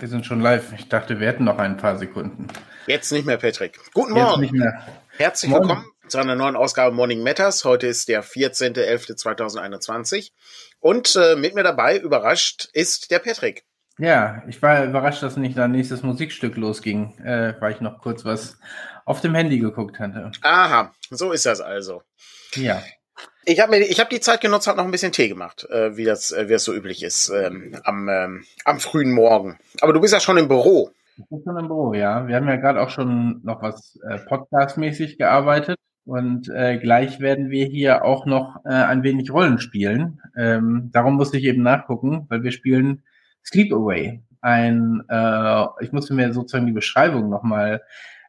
wir sind schon live. Ich dachte, wir hätten noch ein paar Sekunden. Jetzt nicht mehr, Patrick. Guten Morgen. Jetzt nicht mehr. Herzlich Morgen. willkommen zu einer neuen Ausgabe Morning Matters. Heute ist der 14.11.2021. Und äh, mit mir dabei, überrascht, ist der Patrick. Ja, ich war überrascht, dass nicht dein nächstes Musikstück losging, äh, weil ich noch kurz was auf dem Handy geguckt hatte. Aha, so ist das also. Ja. Ich habe habe die Zeit genutzt, habe noch ein bisschen Tee gemacht, äh, wie das, äh, wie das so üblich ist ähm, am, ähm, am frühen Morgen. Aber du bist ja schon im Büro. Ich bin schon im Büro, ja. Wir haben ja gerade auch schon noch was äh, Podcast-mäßig gearbeitet und äh, gleich werden wir hier auch noch äh, ein wenig Rollen spielen. Ähm, darum musste ich eben nachgucken, weil wir spielen Sleep Away. Ein, äh, ich musste mir sozusagen die Beschreibung nochmal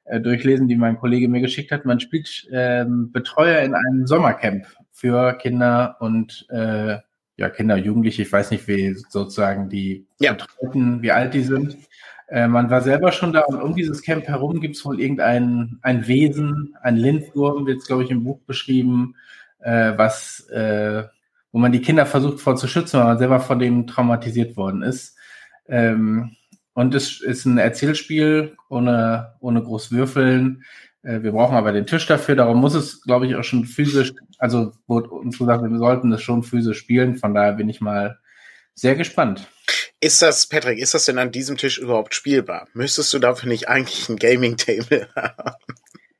äh, durchlesen, die mein Kollege mir geschickt hat. Man spielt ähm, Betreuer in einem Sommercamp für Kinder und äh, ja, Kinder, Jugendliche, ich weiß nicht, wie sozusagen die ja. Wie alt die sind. Äh, man war selber schon da und um dieses Camp herum gibt es wohl irgendein ein Wesen, ein Lindwurm, wird es, glaube ich, im Buch beschrieben, äh, was, äh, wo man die Kinder versucht vor zu schützen, weil man selber von dem traumatisiert worden ist. Ähm, und es ist ein Erzählspiel ohne, ohne groß Würfeln. Äh, wir brauchen aber den Tisch dafür. Darum muss es, glaube ich, auch schon physisch, also wurde uns gesagt, wir sollten das schon physisch spielen. Von daher bin ich mal sehr gespannt. Ist das, Patrick, ist das denn an diesem Tisch überhaupt spielbar? Müsstest du dafür nicht eigentlich ein Gaming-Table haben?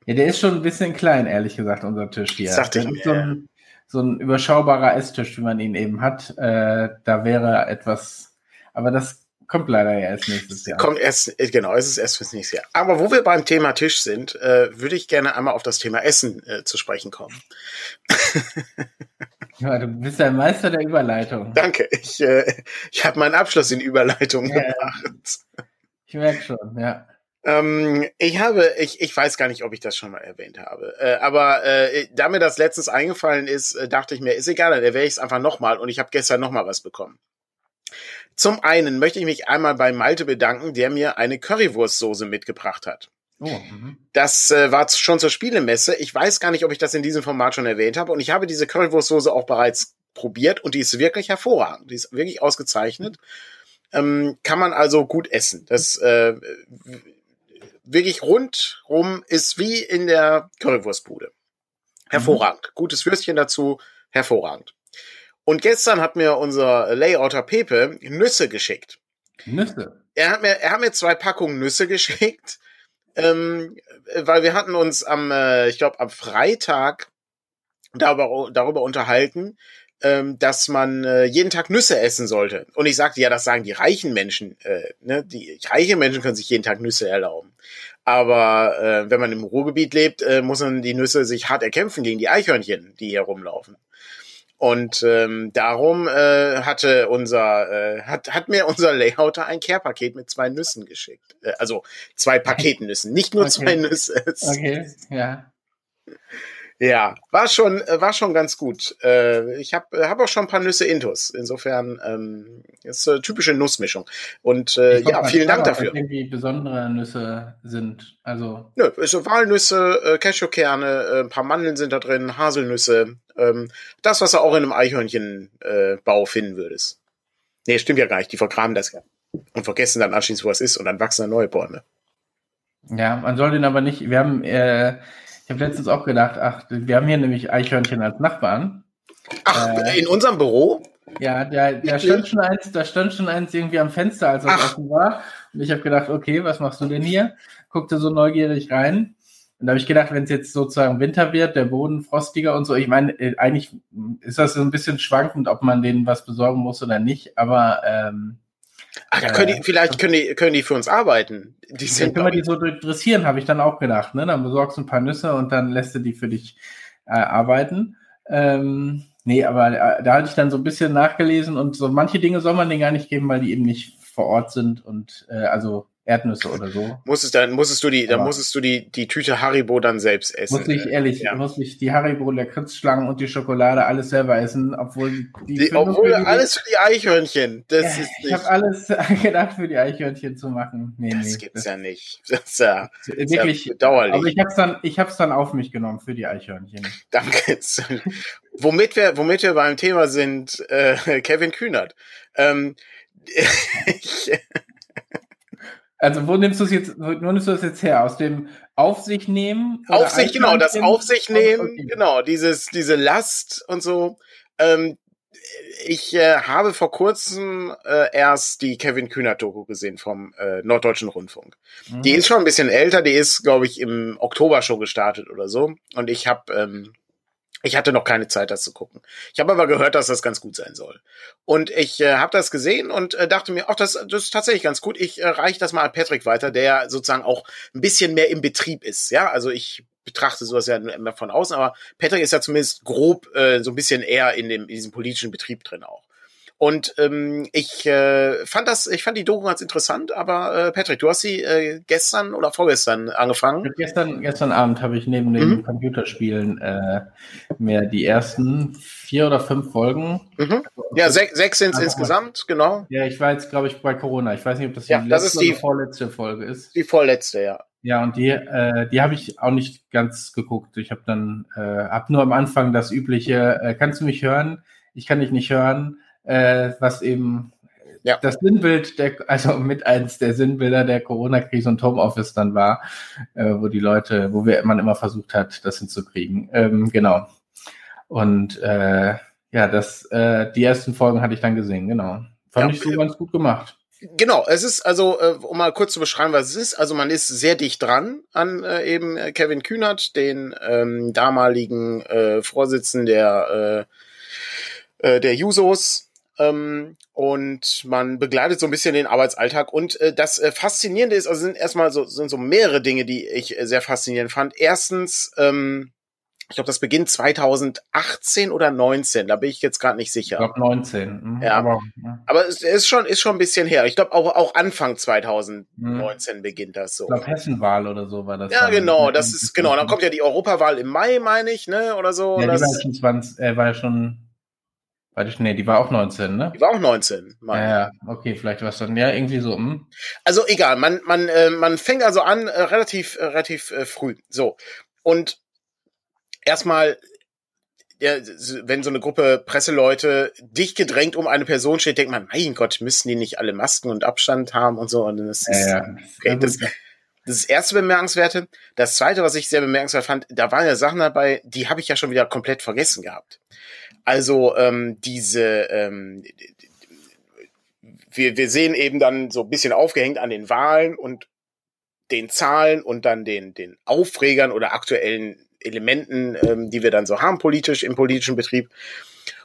Ja, der ist schon ein bisschen klein, ehrlich gesagt, unser Tisch hier. Dachte ich mir. So ein, so ein überschaubarer Esstisch, wie man ihn eben hat. Äh, da wäre etwas, aber das Kommt leider ja erst nächstes Jahr. Kommt erst, äh, genau, es ist erst fürs nächste Jahr. Aber wo wir beim Thema Tisch sind, äh, würde ich gerne einmal auf das Thema Essen äh, zu sprechen kommen. ja, du bist ein Meister der Überleitung. Danke. Ich, äh, ich habe meinen Abschluss in Überleitung ja, gemacht. Ich merke schon, ja. Ähm, ich habe, ich, ich weiß gar nicht, ob ich das schon mal erwähnt habe, äh, aber äh, da mir das letztens eingefallen ist, äh, dachte ich mir, ist egal, dann erwähne ich es einfach nochmal und ich habe gestern nochmal was bekommen. Zum einen möchte ich mich einmal bei Malte bedanken, der mir eine Currywurstsoße mitgebracht hat. Oh, mhm. das äh, war schon zur Spielemesse. Ich weiß gar nicht, ob ich das in diesem Format schon erwähnt habe. Und ich habe diese Currywurstsoße auch bereits probiert und die ist wirklich hervorragend. Die ist wirklich ausgezeichnet. Ähm, kann man also gut essen. Das äh, wirklich rundrum ist wie in der Currywurstbude. Hervorragend. Mhm. Gutes Würstchen dazu. Hervorragend. Und gestern hat mir unser Layouter Pepe Nüsse geschickt. Nüsse? Er hat mir, er hat mir zwei Packungen Nüsse geschickt, ähm, weil wir hatten uns am, äh, ich glaube, am Freitag darüber, darüber unterhalten, ähm, dass man äh, jeden Tag Nüsse essen sollte. Und ich sagte, ja, das sagen die reichen Menschen. Äh, ne? Die reichen Menschen können sich jeden Tag Nüsse erlauben. Aber äh, wenn man im Ruhrgebiet lebt, äh, muss man die Nüsse sich hart erkämpfen gegen die Eichhörnchen, die hier rumlaufen. Und ähm, darum äh, hatte unser äh, hat hat mir unser Layouter ein Care-Paket mit zwei Nüssen geschickt. Äh, also zwei Paketnüssen, nicht nur okay. zwei Nüsse. Okay, ja. Ja, war schon, äh, war schon ganz gut. Äh, ich habe hab auch schon ein paar Nüsse intus. Insofern ähm, ist eine typische Nussmischung. Und äh, ja, vielen Dank dafür. Irgendwie besondere Nüsse sind. Also. Nö, ja, so Walnüsse, äh, Cashewkerne, äh, ein paar Mandeln sind da drin, Haselnüsse. Ähm, das, was du auch in einem Eichhörnchenbau äh, finden würdest. Nee, stimmt ja gar nicht. Die vergraben das ja. Und vergessen dann anschließend, wo es ist. Und dann wachsen da neue Bäume. Ja, man soll den aber nicht. Wir haben äh, habe letztens auch gedacht, ach, wir haben hier nämlich Eichhörnchen als Nachbarn. Ach, äh, in unserem Büro? Ja, da, da stand schon eins, da stand schon eins irgendwie am Fenster, als es offen war. Und ich habe gedacht, okay, was machst du denn hier? Guckte so neugierig rein. Und da habe ich gedacht, wenn es jetzt sozusagen Winter wird, der Boden frostiger und so, ich meine, äh, eigentlich ist das so ein bisschen schwankend, ob man denen was besorgen muss oder nicht, aber ähm, Ach, da können die, äh, vielleicht können die, können die für uns arbeiten. Die sind können wir die so dressieren, habe ich dann auch gedacht. Ne? Dann besorgst du ein paar Nüsse und dann lässt du die für dich äh, arbeiten. Ähm, nee, aber äh, da hatte ich dann so ein bisschen nachgelesen und so manche Dinge soll man denen gar nicht geben, weil die eben nicht vor Ort sind und äh, also Erdnüsse oder so. Musstest dann musstest du die, dann musstest du die die Tüte Haribo dann selbst essen. Muss ich ehrlich, ja. muss ich die Haribo, der Kritzschlangen und die Schokolade alles selber essen, obwohl die, die obwohl die, alles für die Eichhörnchen. Das ja, ist nicht. Ich habe alles gedacht für die Eichhörnchen zu machen. Nee, das nee, gibt's das, ja nicht. Das ist ja wirklich ja dauerlich. Aber ich hab's dann ich hab's dann auf mich genommen für die Eichhörnchen. Danke. womit wir womit wir beim Thema sind, äh, Kevin Kühnert. Ähm, ich, Also wo nimmst du es jetzt, wo nimmst du das jetzt her? Aus dem Auf sich nehmen? Auf sich, genau, das Auf sich nehmen, okay. genau, dieses, diese Last und so. Ähm, ich äh, habe vor kurzem äh, erst die Kevin Kühner-Doku gesehen vom äh, Norddeutschen Rundfunk. Mhm. Die ist schon ein bisschen älter, die ist, glaube ich, im Oktober schon gestartet oder so. Und ich habe ähm, ich hatte noch keine Zeit, das zu gucken. Ich habe aber gehört, dass das ganz gut sein soll. Und ich äh, habe das gesehen und äh, dachte mir, ach, das, das ist tatsächlich ganz gut. Ich äh, reiche das mal an Patrick weiter, der sozusagen auch ein bisschen mehr im Betrieb ist. Ja, also ich betrachte sowas ja immer von außen, aber Patrick ist ja zumindest grob äh, so ein bisschen eher in, dem, in diesem politischen Betrieb drin auch. Und ähm, ich äh, fand das, ich fand die Doku ganz interessant, aber äh, Patrick, du hast sie äh, gestern oder vorgestern angefangen. Gestern, gestern Abend habe ich neben den mhm. Computerspielen äh, mir die ersten vier oder fünf Folgen. Mhm. Ja, sech, sechs sind es insgesamt, genau. Ja, ich war jetzt, glaube ich, bei Corona. Ich weiß nicht, ob das die ja, letzte das ist die, vorletzte Folge ist. Die vorletzte, ja. Ja, und die, äh, die habe ich auch nicht ganz geguckt. Ich habe dann, äh, hab nur am Anfang das übliche, äh, kannst du mich hören? Ich kann dich nicht hören äh, was eben ja. das Sinnbild der, also mit eins der Sinnbilder der Corona-Krise und Homeoffice dann war, äh, wo die Leute, wo wir, man immer versucht hat, das hinzukriegen. Ähm, genau. Und äh, ja, das, äh, die ersten Folgen hatte ich dann gesehen, genau. Fand ja, ich so ganz gut gemacht. Genau, es ist also, äh, um mal kurz zu beschreiben, was es ist, also man ist sehr dicht dran an äh, eben Kevin Kühnert, den ähm, damaligen äh, Vorsitzenden der, äh, äh, der Jusos, ähm, und man begleitet so ein bisschen den Arbeitsalltag. Und äh, das äh, Faszinierende ist, also sind erstmal so, sind so mehrere Dinge, die ich äh, sehr faszinierend fand. Erstens, ähm, ich glaube, das beginnt 2018 oder 19, da bin ich jetzt gerade nicht sicher. Ich glaube 19. Mhm, ja, aber, ja. aber es ist schon, ist schon ein bisschen her. Ich glaube, auch, auch Anfang 2019 mhm. beginnt das so. Ich glaube, Hessenwahl oder so war das. Ja, genau, das ist, genau. Dann kommt ja die Europawahl im Mai, meine ich, ne, oder so. Ja, die war, schon 20, äh, war ja schon Warte, nee, die war auch 19, ne? Die war auch 19. Mann. Ja, okay, vielleicht war es dann ja irgendwie so. Hm. Also egal, man man äh, man fängt also an äh, relativ äh, relativ äh, früh. So und erstmal, ja, wenn so eine Gruppe Presseleute dicht gedrängt um eine Person steht, denkt man, mein Gott, müssen die nicht alle Masken und Abstand haben und so. Und das ist, ja, ja. Okay, das, das ist das erste Bemerkenswerte. Das zweite, was ich sehr bemerkenswert fand, da waren ja Sachen dabei, die habe ich ja schon wieder komplett vergessen gehabt. Also ähm, diese, ähm, wir, wir sehen eben dann so ein bisschen aufgehängt an den Wahlen und den Zahlen und dann den, den Aufregern oder aktuellen Elementen, ähm, die wir dann so haben politisch im politischen Betrieb.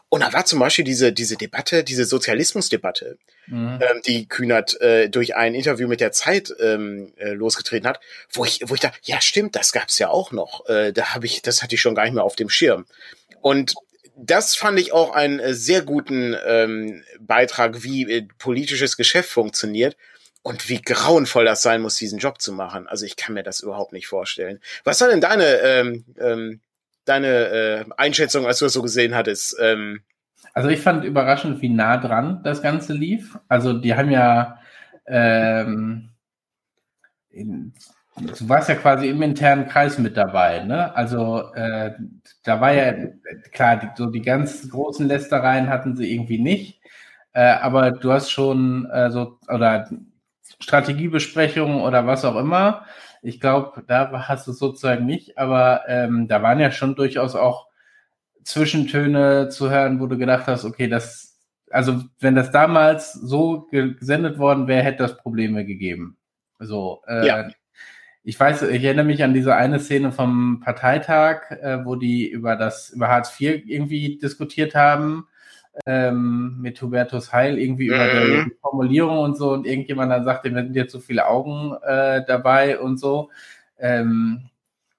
Und da war zum Beispiel diese, diese Debatte, diese Sozialismusdebatte, mhm. ähm, die Kühnert äh, durch ein Interview mit der Zeit ähm, äh, losgetreten hat, wo ich, wo ich dachte, ja stimmt, das gab's ja auch noch. Äh, da habe ich, das hatte ich schon gar nicht mehr auf dem Schirm. Und das fand ich auch einen äh, sehr guten ähm, Beitrag, wie äh, politisches Geschäft funktioniert und wie grauenvoll das sein muss, diesen Job zu machen. Also ich kann mir das überhaupt nicht vorstellen. Was war denn deine ähm, ähm, deine äh, Einschätzung, als du das so gesehen hattest? Ähm, also ich fand überraschend, wie nah dran das Ganze lief. Also die haben ja ähm, in, du warst ja quasi im internen Kreis mit dabei, ne? Also äh, da war ja klar, die, so die ganz großen Lästereien hatten sie irgendwie nicht, äh, aber du hast schon äh, so oder Strategiebesprechungen oder was auch immer. Ich glaube, da hast du es sozusagen nicht, aber ähm, da waren ja schon durchaus auch Zwischentöne zu hören, wo du gedacht hast, okay, das, also wenn das damals so gesendet worden wäre, hätte das Probleme gegeben. So, äh, ja ich weiß, ich erinnere mich an diese eine Szene vom Parteitag, äh, wo die über das, über Hartz IV irgendwie diskutiert haben, ähm, mit Hubertus Heil, irgendwie mhm. über die, Formulierung und so, und irgendjemand dann sagte, wir sind jetzt so viele Augen äh, dabei und so. Ähm,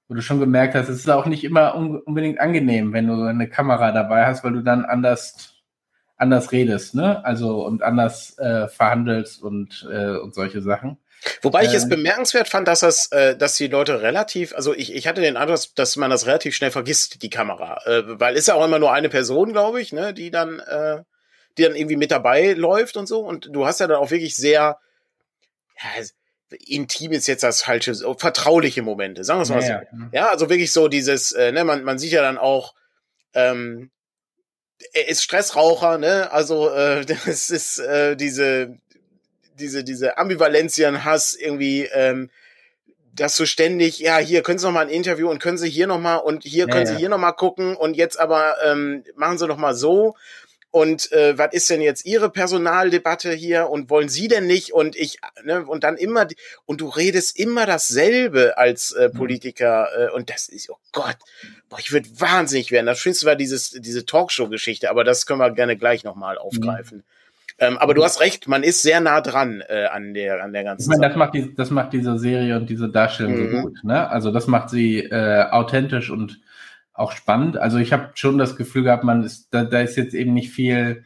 wo du schon gemerkt hast, es ist auch nicht immer un unbedingt angenehm, wenn du eine Kamera dabei hast, weil du dann anders anders redest, ne? Also und anders äh, verhandelst und äh, und solche Sachen. Wobei ich es ähm. bemerkenswert fand, dass das, äh, dass die Leute relativ, also ich, ich hatte den Eindruck, dass man das relativ schnell vergisst, die Kamera, äh, weil ist ja auch immer nur eine Person, glaube ich, ne, die dann, äh, die dann irgendwie mit dabei läuft und so. Und du hast ja dann auch wirklich sehr, ja, intim ist jetzt das falsche, vertrauliche Momente, sagen wir es mal ja, so. Ja. ja, also wirklich so dieses, äh, ne, man, man sieht ja dann auch, ähm, er ist Stressraucher, ne? Also äh, das ist äh, diese diese, diese Ambivalenzien hast, irgendwie, ähm, dass du ständig, ja, hier können Sie noch mal ein Interview und können Sie hier noch mal und hier ja, können Sie hier noch mal gucken und jetzt aber ähm, machen Sie noch mal so und äh, was ist denn jetzt Ihre Personaldebatte hier und wollen Sie denn nicht und ich ne, und dann immer und du redest immer dasselbe als äh, mhm. Politiker äh, und das ist oh Gott, boah, ich würde wahnsinnig werden. Das Schönste war dieses diese Talkshow-Geschichte, aber das können wir gerne gleich noch mal aufgreifen. Mhm. Ähm, aber du hast recht, man ist sehr nah dran äh, an der an der ganzen. Ich meine, das macht die, das macht diese Serie und diese Darstellung mhm. so gut. Ne? Also das macht sie äh, authentisch und auch spannend. Also ich habe schon das Gefühl gehabt, man ist, da, da ist jetzt eben nicht viel,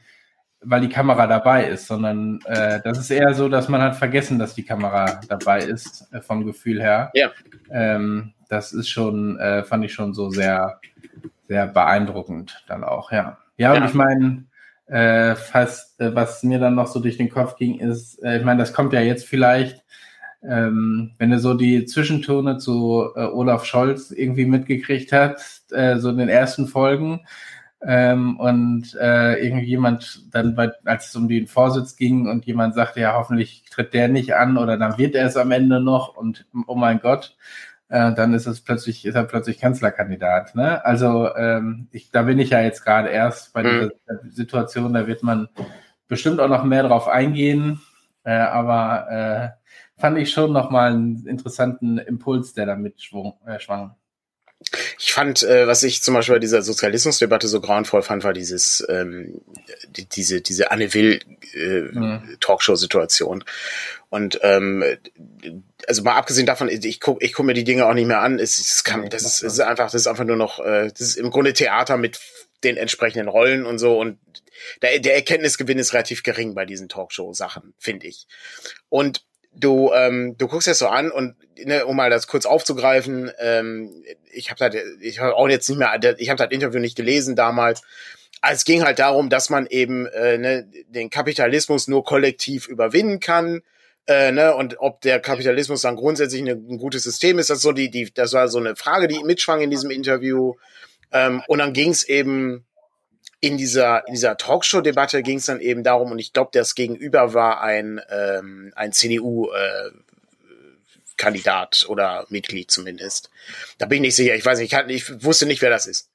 weil die Kamera dabei ist, sondern äh, das ist eher so, dass man hat vergessen, dass die Kamera dabei ist, äh, vom Gefühl her. Ja. Ähm, das ist schon, äh, fand ich schon so sehr, sehr beeindruckend dann auch, ja. Ja, ja. und ich meine, äh, fast, äh, was mir dann noch so durch den Kopf ging, ist, äh, ich meine, das kommt ja jetzt vielleicht ähm, wenn du so die Zwischentone zu äh, Olaf Scholz irgendwie mitgekriegt hast, äh, so in den ersten Folgen, ähm, und äh, irgendjemand dann, bei, als es um den Vorsitz ging und jemand sagte, ja, hoffentlich tritt der nicht an oder dann wird er es am Ende noch und oh mein Gott, äh, dann ist es plötzlich, ist er plötzlich Kanzlerkandidat. Ne? Also ähm, ich, da bin ich ja jetzt gerade erst bei dieser mhm. Situation, da wird man bestimmt auch noch mehr drauf eingehen, äh, aber äh, fand ich schon nochmal einen interessanten Impuls, der da mitschwang. Äh, schwang. Ich fand, äh, was ich zum Beispiel bei dieser Sozialismusdebatte so grauenvoll fand, war dieses, ähm, die, diese, diese Anne Will äh, mhm. Talkshow-Situation. Und ähm, also mal abgesehen davon, ich gucke ich guck mir die Dinge auch nicht mehr an. Es, es kann, das ist, ist einfach, das ist einfach nur noch, äh, das ist im Grunde Theater mit den entsprechenden Rollen und so. Und der, der Erkenntnisgewinn ist relativ gering bei diesen Talkshow-Sachen, finde ich. Und du, ähm, du guckst es so an und ne, um mal das kurz aufzugreifen, ähm, ich habe halt, ich habe auch jetzt nicht mehr, ich habe das Interview nicht gelesen damals. Es ging halt darum, dass man eben äh, ne, den Kapitalismus nur kollektiv überwinden kann. Äh, ne, und ob der Kapitalismus dann grundsätzlich eine, ein gutes System ist, das so die, die, das war so eine Frage, die mitschwang in diesem Interview. Ähm, und dann ging es eben in dieser, in dieser Talkshow-Debatte ging es dann eben darum, und ich glaube, das Gegenüber war ein, ähm, ein CDU-Kandidat äh, oder Mitglied zumindest. Da bin ich nicht sicher, ich weiß nicht, ich, kann, ich wusste nicht, wer das ist.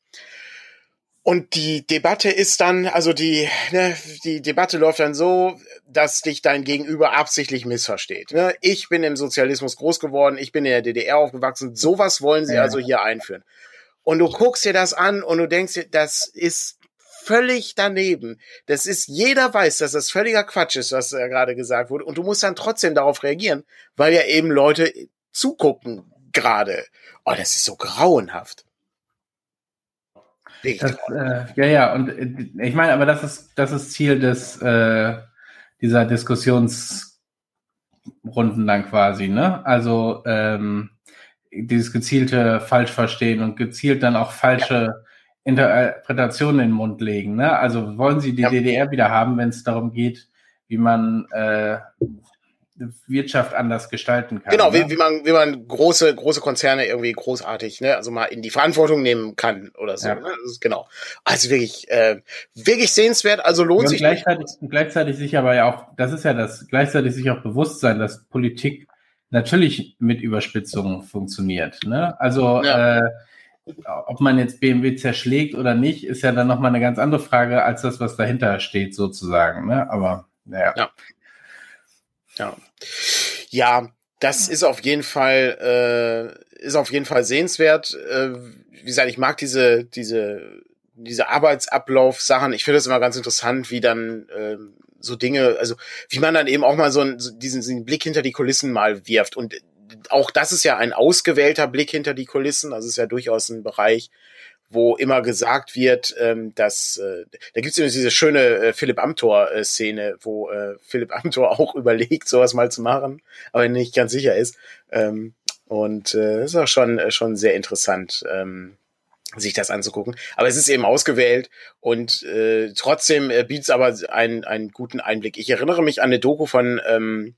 Und die Debatte ist dann, also die, ne, die Debatte läuft dann so, dass dich dein Gegenüber absichtlich missversteht. Ne? Ich bin im Sozialismus groß geworden, ich bin in der DDR aufgewachsen, sowas wollen sie also hier einführen. Und du guckst dir das an und du denkst dir, das ist völlig daneben. Das ist, jeder weiß, dass das völliger Quatsch ist, was da gerade gesagt wurde. Und du musst dann trotzdem darauf reagieren, weil ja eben Leute zugucken gerade. Oh, das ist so grauenhaft. Das, äh, ja, ja, und äh, ich meine, aber das ist, das ist Ziel des, äh, dieser Diskussionsrunden dann quasi, ne? Also ähm, dieses gezielte Falschverstehen und gezielt dann auch falsche. Interpretationen in den Mund legen. Ne? Also wollen Sie die ja. DDR wieder haben, wenn es darum geht, wie man äh, Wirtschaft anders gestalten kann. Genau, ne? wie, wie man wie man große große Konzerne irgendwie großartig, ne, also mal in die Verantwortung nehmen kann oder so. Ja. Ne? Ist, genau. Also wirklich äh, wirklich sehenswert. Also lohnt ja, sich. Gleichzeitig, gleichzeitig sich aber ja auch, das ist ja das gleichzeitig sich auch bewusst sein, dass Politik natürlich mit Überspitzungen funktioniert. Ne? Also ja. äh, ob man jetzt BMW zerschlägt oder nicht, ist ja dann nochmal eine ganz andere Frage als das, was dahinter steht, sozusagen. Ne? Aber naja. Ja. Ja. ja, das ist auf jeden Fall, äh, ist auf jeden Fall sehenswert. Äh, wie gesagt, ich mag diese, diese, diese Arbeitsablauf-Sachen. Ich finde das immer ganz interessant, wie dann äh, so Dinge, also wie man dann eben auch mal so, einen, so diesen, diesen Blick hinter die Kulissen mal wirft. Und auch das ist ja ein ausgewählter Blick hinter die Kulissen. Das ist ja durchaus ein Bereich, wo immer gesagt wird, ähm, dass äh, da gibt es diese schöne äh, Philipp Amthor-Szene, wo äh, Philipp Amthor auch überlegt, sowas mal zu machen, aber nicht ganz sicher ist. Ähm, und äh, ist auch schon, äh, schon sehr interessant. Ähm, sich das anzugucken. Aber es ist eben ausgewählt und äh, trotzdem äh, bietet es aber einen, einen guten Einblick. Ich erinnere mich an eine Doku von ähm,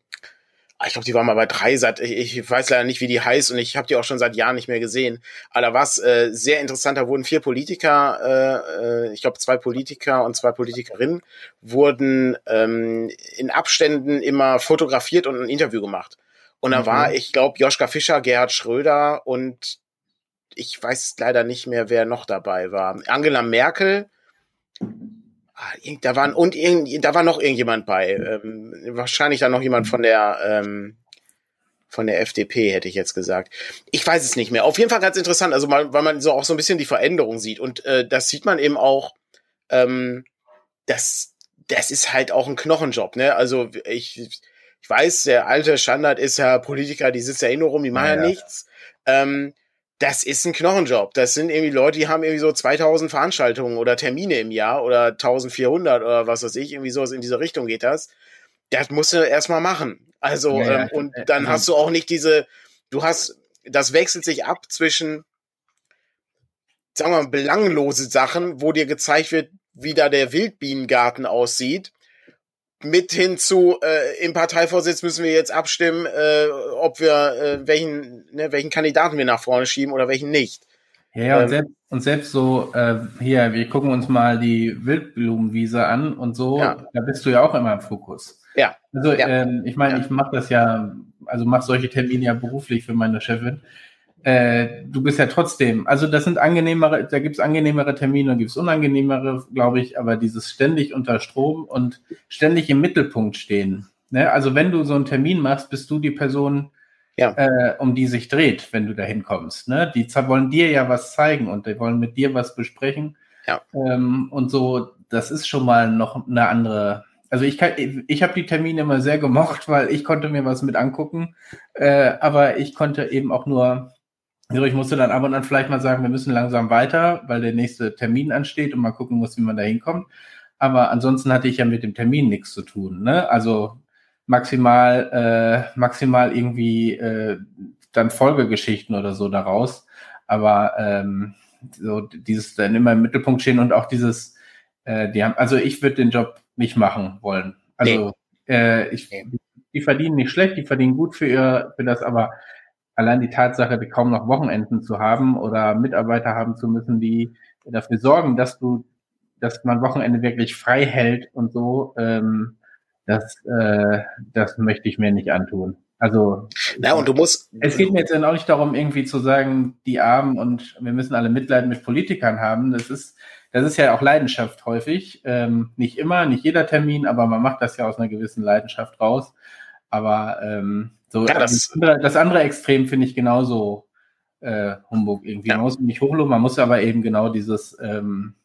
ich glaube, die war mal bei drei seit, ich, ich weiß leider nicht, wie die heißt und ich habe die auch schon seit Jahren nicht mehr gesehen. Aber da war es äh, sehr interessant, da wurden vier Politiker, äh, äh, ich glaube zwei Politiker und zwei Politikerinnen, wurden ähm, in Abständen immer fotografiert und ein Interview gemacht. Und da mhm. war, ich glaube, Joschka Fischer, Gerhard Schröder und ich weiß leider nicht mehr, wer noch dabei war. Angela Merkel, Ah, da waren und irgend, da war noch irgendjemand bei. Ähm, wahrscheinlich dann noch jemand von der ähm, von der FDP, hätte ich jetzt gesagt. Ich weiß es nicht mehr. Auf jeden Fall ganz interessant, also mal, weil man so auch so ein bisschen die Veränderung sieht. Und äh, das sieht man eben auch, ähm, das, das ist halt auch ein Knochenjob, ne? Also ich, ich weiß, der alte Standard ist ja Politiker, die sitzen ja eh nur rum, die machen ja, ja nichts. Ähm, das ist ein Knochenjob. Das sind irgendwie Leute, die haben irgendwie so 2000 Veranstaltungen oder Termine im Jahr oder 1400 oder was weiß ich, irgendwie sowas in diese Richtung geht das. Das musst du erstmal machen. Also, ja, ähm, und dann ja. hast du auch nicht diese, du hast, das wechselt sich ab zwischen, sagen wir mal, belanglose Sachen, wo dir gezeigt wird, wie da der Wildbienengarten aussieht mit hin zu äh, im Parteivorsitz müssen wir jetzt abstimmen, äh, ob wir äh, welchen ne, welchen Kandidaten wir nach vorne schieben oder welchen nicht. Ja, ja ähm, und, selbst, und selbst so äh, hier, wir gucken uns mal die Wildblumenwiese an und so, ja. da bist du ja auch immer im Fokus. Ja. Also ja. Ähm, ich meine, ja. ich mache das ja, also mache solche Termine ja beruflich für meine Chefin äh, du bist ja trotzdem, also das sind angenehmere, da gibt's angenehmere Termine und gibt's unangenehmere, glaube ich, aber dieses ständig unter Strom und ständig im Mittelpunkt stehen. Ne? Also wenn du so einen Termin machst, bist du die Person, ja. äh, um die sich dreht, wenn du da hinkommst. Ne? Die wollen dir ja was zeigen und die wollen mit dir was besprechen. Ja. Ähm, und so, das ist schon mal noch eine andere also ich kann, ich habe die Termine immer sehr gemocht, weil ich konnte mir was mit angucken, äh, aber ich konnte eben auch nur also ich musste dann ab und an vielleicht mal sagen, wir müssen langsam weiter, weil der nächste Termin ansteht und mal gucken muss, wie man da hinkommt. Aber ansonsten hatte ich ja mit dem Termin nichts zu tun. Ne? Also maximal, äh, maximal irgendwie äh, dann Folgegeschichten oder so daraus. Aber ähm, so dieses dann immer im Mittelpunkt stehen und auch dieses, äh, die haben, also ich würde den Job nicht machen wollen. Also nee. äh, ich, die verdienen nicht schlecht, die verdienen gut für ihr, für das, aber allein die Tatsache, kaum noch Wochenenden zu haben oder Mitarbeiter haben zu müssen, die dafür sorgen, dass du, dass man Wochenende wirklich frei hält und so, ähm, das, äh, das möchte ich mir nicht antun. Also, Na, und du musst. Es geht mir jetzt auch nicht darum, irgendwie zu sagen, die Armen und wir müssen alle Mitleid mit Politikern haben. Das ist, das ist ja auch Leidenschaft häufig. Ähm, nicht immer, nicht jeder Termin, aber man macht das ja aus einer gewissen Leidenschaft raus. Aber ähm, so, ja, das, das, andere, das andere Extrem finde ich genauso äh, Humbug irgendwie. Ja. Man muss nicht hochloben, man muss aber eben genau dieses, ähm,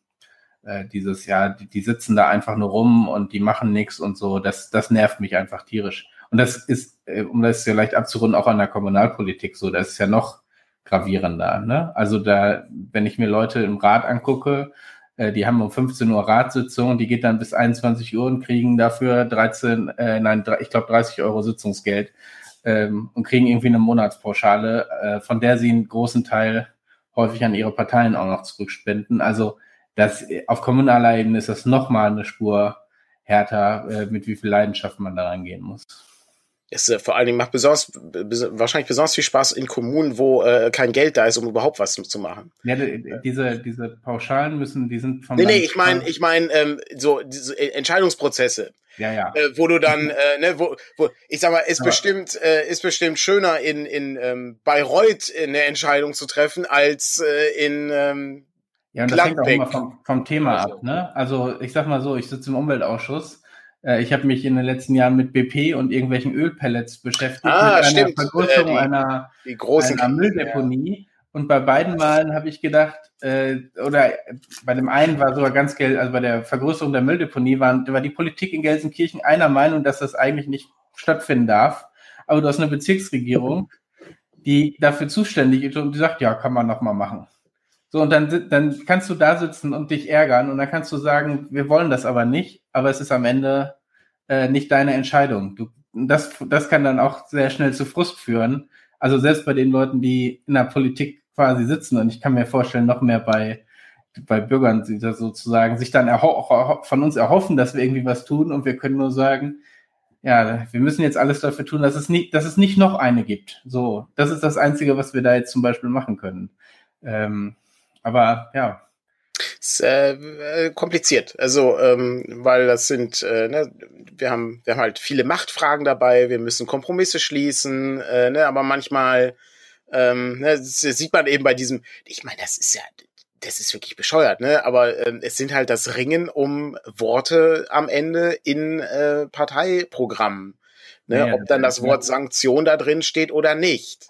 äh, dieses, ja, die, die, sitzen da einfach nur rum und die machen nichts und so. Das, das nervt mich einfach tierisch. Und das ist, äh, um das vielleicht abzurunden, auch an der Kommunalpolitik so. Das ist ja noch gravierender. Ne? Also da, wenn ich mir Leute im Rat angucke, äh, die haben um 15 Uhr Ratssitzung, die geht dann bis 21 Uhr und kriegen dafür 13, äh, nein, ich glaube 30 Euro Sitzungsgeld ähm, und kriegen irgendwie eine Monatspauschale, äh, von der sie einen großen Teil häufig an ihre Parteien auch noch zurückspenden. Also das auf kommunaler Ebene ist das nochmal eine Spur härter, äh, mit wie viel Leidenschaft man da rangehen muss es äh, vor allen Dingen macht besonders, bes wahrscheinlich besonders viel Spaß in Kommunen, wo äh, kein Geld da ist, um überhaupt was zu machen. Ja, diese, diese Pauschalen müssen, die sind vom. Nee, nee, ich meine, ich meine, ähm, so diese Entscheidungsprozesse. Ja, ja. Äh, wo du dann, äh, ne, wo, wo, ich sag mal, ist Aber bestimmt, äh, ist bestimmt schöner in, in ähm, Bayreuth eine Entscheidung zu treffen, als äh, in ähm, ja, und das Gladbeck. hängt auch immer vom, vom Thema ab. Ne? Also ich sag mal so, ich sitze im Umweltausschuss äh, ich habe mich in den letzten Jahren mit BP und irgendwelchen Ölpellets beschäftigt, ah, mit stimmt. einer Vergrößerung äh, die, einer, die großen einer Mülldeponie. Ja. Und bei beiden Malen habe ich gedacht, äh, oder bei dem einen war sogar ganz Geld, also bei der Vergrößerung der Mülldeponie war, war die Politik in Gelsenkirchen einer Meinung, dass das eigentlich nicht stattfinden darf. Aber du hast eine Bezirksregierung, die dafür zuständig ist und die sagt, ja, kann man noch mal machen. So, und dann, dann kannst du da sitzen und dich ärgern und dann kannst du sagen, wir wollen das aber nicht, aber es ist am Ende äh, nicht deine Entscheidung. Du, das, das kann dann auch sehr schnell zu Frust führen. Also selbst bei den Leuten, die in der Politik quasi sitzen und ich kann mir vorstellen, noch mehr bei, bei Bürgern, die da sozusagen sich dann von uns erhoffen, dass wir irgendwie was tun und wir können nur sagen, ja, wir müssen jetzt alles dafür tun, dass es nicht, dass es nicht noch eine gibt. So, das ist das Einzige, was wir da jetzt zum Beispiel machen können. Ähm, aber ja. Ist äh, kompliziert. Also, ähm, weil das sind, äh, ne, wir haben, wir haben halt viele Machtfragen dabei, wir müssen Kompromisse schließen, äh, ne, aber manchmal ähm, ne, das sieht man eben bei diesem, ich meine, das ist ja, das ist wirklich bescheuert, ne? Aber äh, es sind halt das Ringen um Worte am Ende in äh, Parteiprogrammen. Ne? Ja, Ob dann das Wort Sanktion da drin steht oder nicht.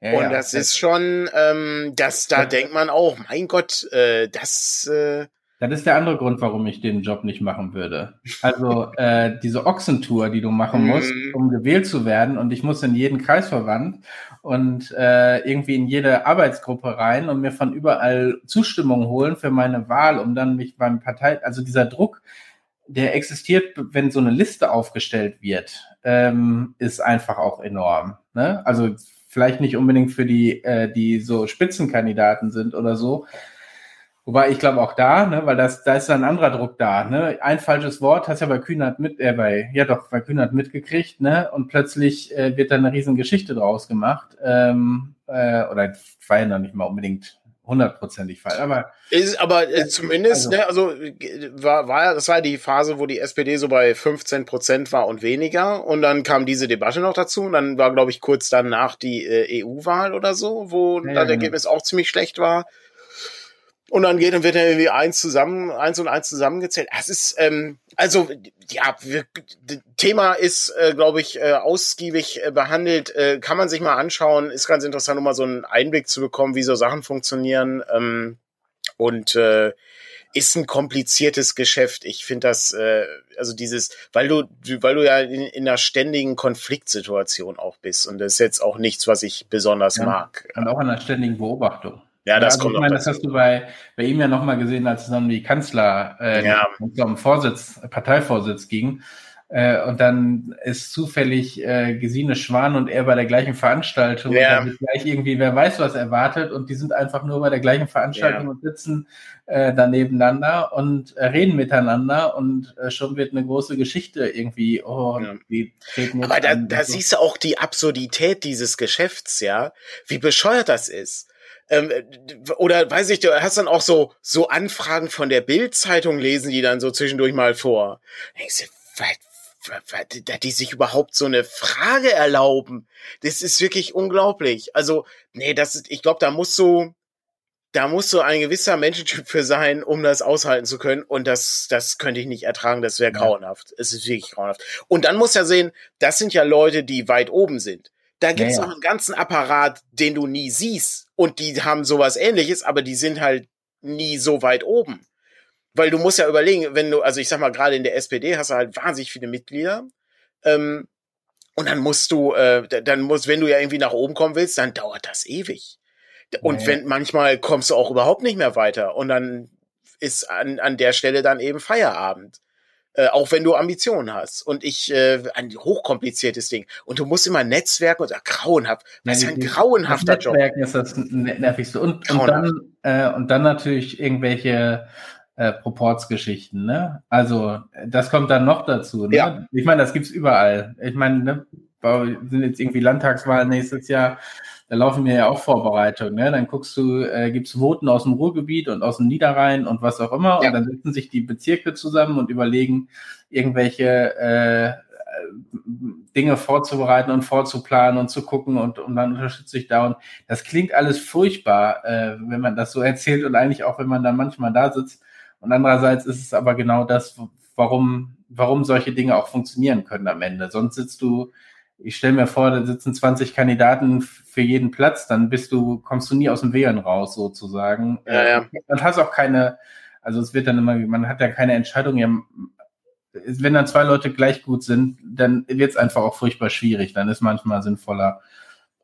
Ja, und das ja. ist schon, ähm, das, da denkt man auch, mein Gott, äh, das, äh, das ist der andere Grund, warum ich den Job nicht machen würde. Also äh, diese Ochsentour, die du machen musst, mhm. um gewählt zu werden, und ich muss in jeden Kreisverband und äh, irgendwie in jede Arbeitsgruppe rein und mir von überall Zustimmung holen für meine Wahl, um dann mich beim Partei, also dieser Druck, der existiert, wenn so eine Liste aufgestellt wird, ähm, ist einfach auch enorm. Ne? Also vielleicht nicht unbedingt für die, äh, die so Spitzenkandidaten sind oder so, Wobei ich glaube auch da, ne, weil das, da ist ein anderer Druck da, ne? Ein falsches Wort hast ja bei Kühnert mit, äh, bei, ja doch, bei Kühnert mitgekriegt, ne? Und plötzlich äh, wird da eine riesen Geschichte draus gemacht. Ähm, äh, oder war ja noch nicht mal unbedingt hundertprozentig falsch, aber. Ist, aber äh, zumindest, also, ne, also war, war, das war die Phase, wo die SPD so bei 15 Prozent war und weniger. Und dann kam diese Debatte noch dazu. Und dann war, glaube ich, kurz danach die äh, EU-Wahl oder so, wo ja, das genau. Ergebnis auch ziemlich schlecht war. Und dann geht und wird dann irgendwie eins zusammen, eins und eins zusammengezählt. Es ist, ähm, also, ja, wir, Thema ist, äh, glaube ich, äh, ausgiebig äh, behandelt. Äh, kann man sich mal anschauen. Ist ganz interessant, um mal so einen Einblick zu bekommen, wie so Sachen funktionieren. Ähm, und äh, ist ein kompliziertes Geschäft. Ich finde das, äh, also dieses, weil du, weil du ja in, in einer ständigen Konfliktsituation auch bist. Und das ist jetzt auch nichts, was ich besonders ja, mag. Und auch in einer ständigen Beobachtung. Ja, das also kommt ich meine, das hast du bei, bei ihm ja nochmal gesehen, als es dann die Kanzler äh, ja. um Vorsitz, Parteivorsitz ging. Äh, und dann ist zufällig äh, Gesine Schwan und er bei der gleichen Veranstaltung. Ja. Und gleich irgendwie, wer weiß, was erwartet. Und die sind einfach nur bei der gleichen Veranstaltung ja. und sitzen äh, da nebeneinander und äh, reden miteinander. Und äh, schon wird eine große Geschichte irgendwie. Oh, ja. die treten Aber da, da so. siehst du auch die Absurdität dieses Geschäfts, ja. Wie bescheuert das ist ähm, oder weiß ich, du hast dann auch so so Anfragen von der Bild-Zeitung lesen die dann so zwischendurch mal vor. Denkst du, da die sich überhaupt so eine Frage erlauben, das ist wirklich unglaublich. Also nee, das ist, ich glaube, da muss so da muss so ein gewisser Menschentyp für sein, um das aushalten zu können. Und das, das könnte ich nicht ertragen. Das wäre grauenhaft. Es ist wirklich grauenhaft. Und dann muss er sehen, das sind ja Leute, die weit oben sind. Da gibt's ja, ja. noch einen ganzen Apparat, den du nie siehst. Und die haben sowas ähnliches, aber die sind halt nie so weit oben. Weil du musst ja überlegen, wenn du, also ich sag mal, gerade in der SPD hast du halt wahnsinnig viele Mitglieder. Ähm, und dann musst du, äh, dann musst, wenn du ja irgendwie nach oben kommen willst, dann dauert das ewig. Und ja, wenn manchmal kommst du auch überhaupt nicht mehr weiter. Und dann ist an, an der Stelle dann eben Feierabend. Äh, auch wenn du Ambitionen hast. Und ich, äh, ein hochkompliziertes Ding. Und du musst immer Netzwerken oder grauenhaft. Das ist ein grauenhafter Job. Netzwerken ist das nervigste. Und, und dann, äh, und dann natürlich irgendwelche äh, Proportsgeschichten, ne? Also, das kommt dann noch dazu, ne? Ja. Ich meine, das gibt's überall. Ich meine, ne, sind jetzt irgendwie Landtagswahlen nächstes Jahr da laufen mir ja auch Vorbereitungen. Ne? Dann guckst du, äh, gibt's Voten aus dem Ruhrgebiet und aus dem Niederrhein und was auch immer. Ja. Und dann setzen sich die Bezirke zusammen und überlegen, irgendwelche äh, Dinge vorzubereiten und vorzuplanen und zu gucken und, und dann unterstütze ich da. Und das klingt alles furchtbar, äh, wenn man das so erzählt und eigentlich auch, wenn man dann manchmal da sitzt. Und andererseits ist es aber genau das, warum, warum solche Dinge auch funktionieren können am Ende. Sonst sitzt du ich stelle mir vor, da sitzen 20 Kandidaten für jeden Platz, dann bist du, kommst du nie aus dem Wählen raus, sozusagen. Ja, ja. Dann hast auch keine, also es wird dann immer, man hat ja keine Entscheidung, ja, wenn dann zwei Leute gleich gut sind, dann wird es einfach auch furchtbar schwierig. Dann ist manchmal sinnvoller,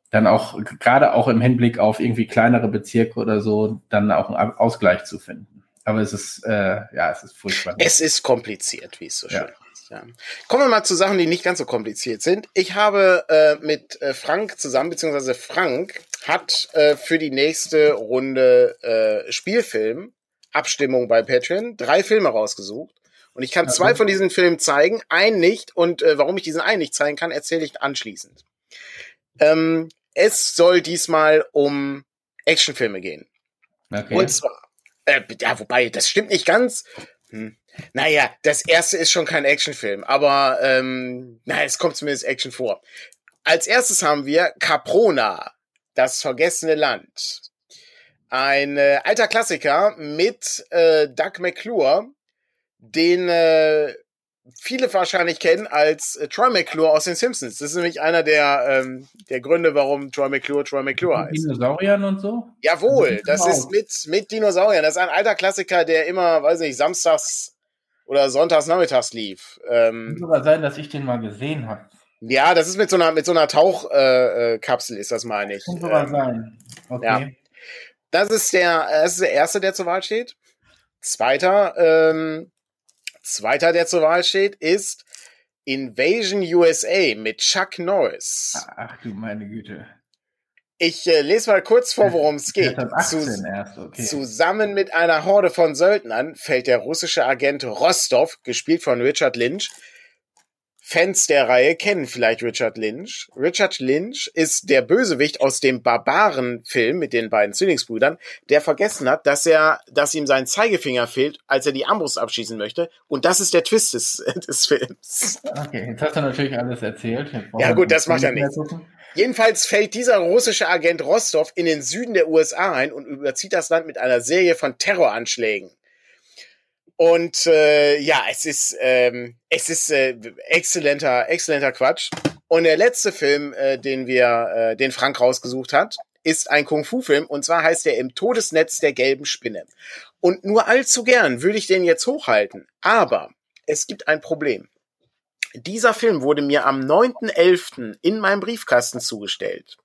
dann auch, gerade auch im Hinblick auf irgendwie kleinere Bezirke oder so, dann auch einen Ausgleich zu finden. Aber es ist, äh, ja, es ist furchtbar. Es ist kompliziert, wie es so schön ja. Ja. Kommen wir mal zu Sachen, die nicht ganz so kompliziert sind. Ich habe äh, mit äh, Frank zusammen, beziehungsweise Frank hat äh, für die nächste Runde äh, Spielfilm, Abstimmung bei Patreon, drei Filme rausgesucht. Und ich kann zwei von diesen Filmen zeigen, einen nicht. Und äh, warum ich diesen einen nicht zeigen kann, erzähle ich anschließend. Ähm, es soll diesmal um Actionfilme gehen. Okay. Und zwar, äh, ja, wobei, das stimmt nicht ganz. Hm. Naja, das erste ist schon kein Actionfilm, aber ähm, na, es kommt zumindest Action vor. Als erstes haben wir Caprona, das vergessene Land. Ein äh, alter Klassiker mit äh, Doug McClure, den äh, viele wahrscheinlich kennen als äh, Troy McClure aus den Simpsons. Das ist nämlich einer der, ähm, der Gründe, warum Troy McClure Troy McClure heißt. Dinosauriern und so? Jawohl, das ist mit, mit Dinosauriern. Das ist ein alter Klassiker, der immer, weiß nicht, samstags oder sonntags nachmittags lief. Ähm, Kann sogar sein, dass ich den mal gesehen habe. Ja, das ist mit so einer, mit so einer Tauchkapsel, äh, ist das, meine ich. Kann sogar ähm, sein. Okay. Ja. Das ist der, das ist der erste, der zur Wahl steht. Zweiter, ähm, zweiter, der zur Wahl steht, ist Invasion USA mit Chuck Norris. Ach du meine Güte. Ich äh, lese mal kurz vor, worum es geht. Zu, okay. Zusammen mit einer Horde von Söldnern fällt der russische Agent Rostov, gespielt von Richard Lynch, Fans der Reihe kennen vielleicht Richard Lynch. Richard Lynch ist der Bösewicht aus dem Barbaren-Film mit den beiden Zwillingsbrüdern, der vergessen hat, dass er, dass ihm sein Zeigefinger fehlt, als er die Armbrust abschießen möchte. Und das ist der Twist des, des Films. Okay, jetzt hast du natürlich alles erzählt. Ja gut, das macht ja nichts. Jedenfalls fällt dieser russische Agent Rostov in den Süden der USA ein und überzieht das Land mit einer Serie von Terroranschlägen. Und äh, ja, es ist ähm, es ist äh, exzellenter exzellenter Quatsch. Und der letzte Film, äh, den wir äh, den Frank rausgesucht hat, ist ein Kung-Fu-Film und zwar heißt er Im Todesnetz der gelben Spinne. Und nur allzu gern würde ich den jetzt hochhalten, aber es gibt ein Problem. Dieser Film wurde mir am 9.11. in meinem Briefkasten zugestellt.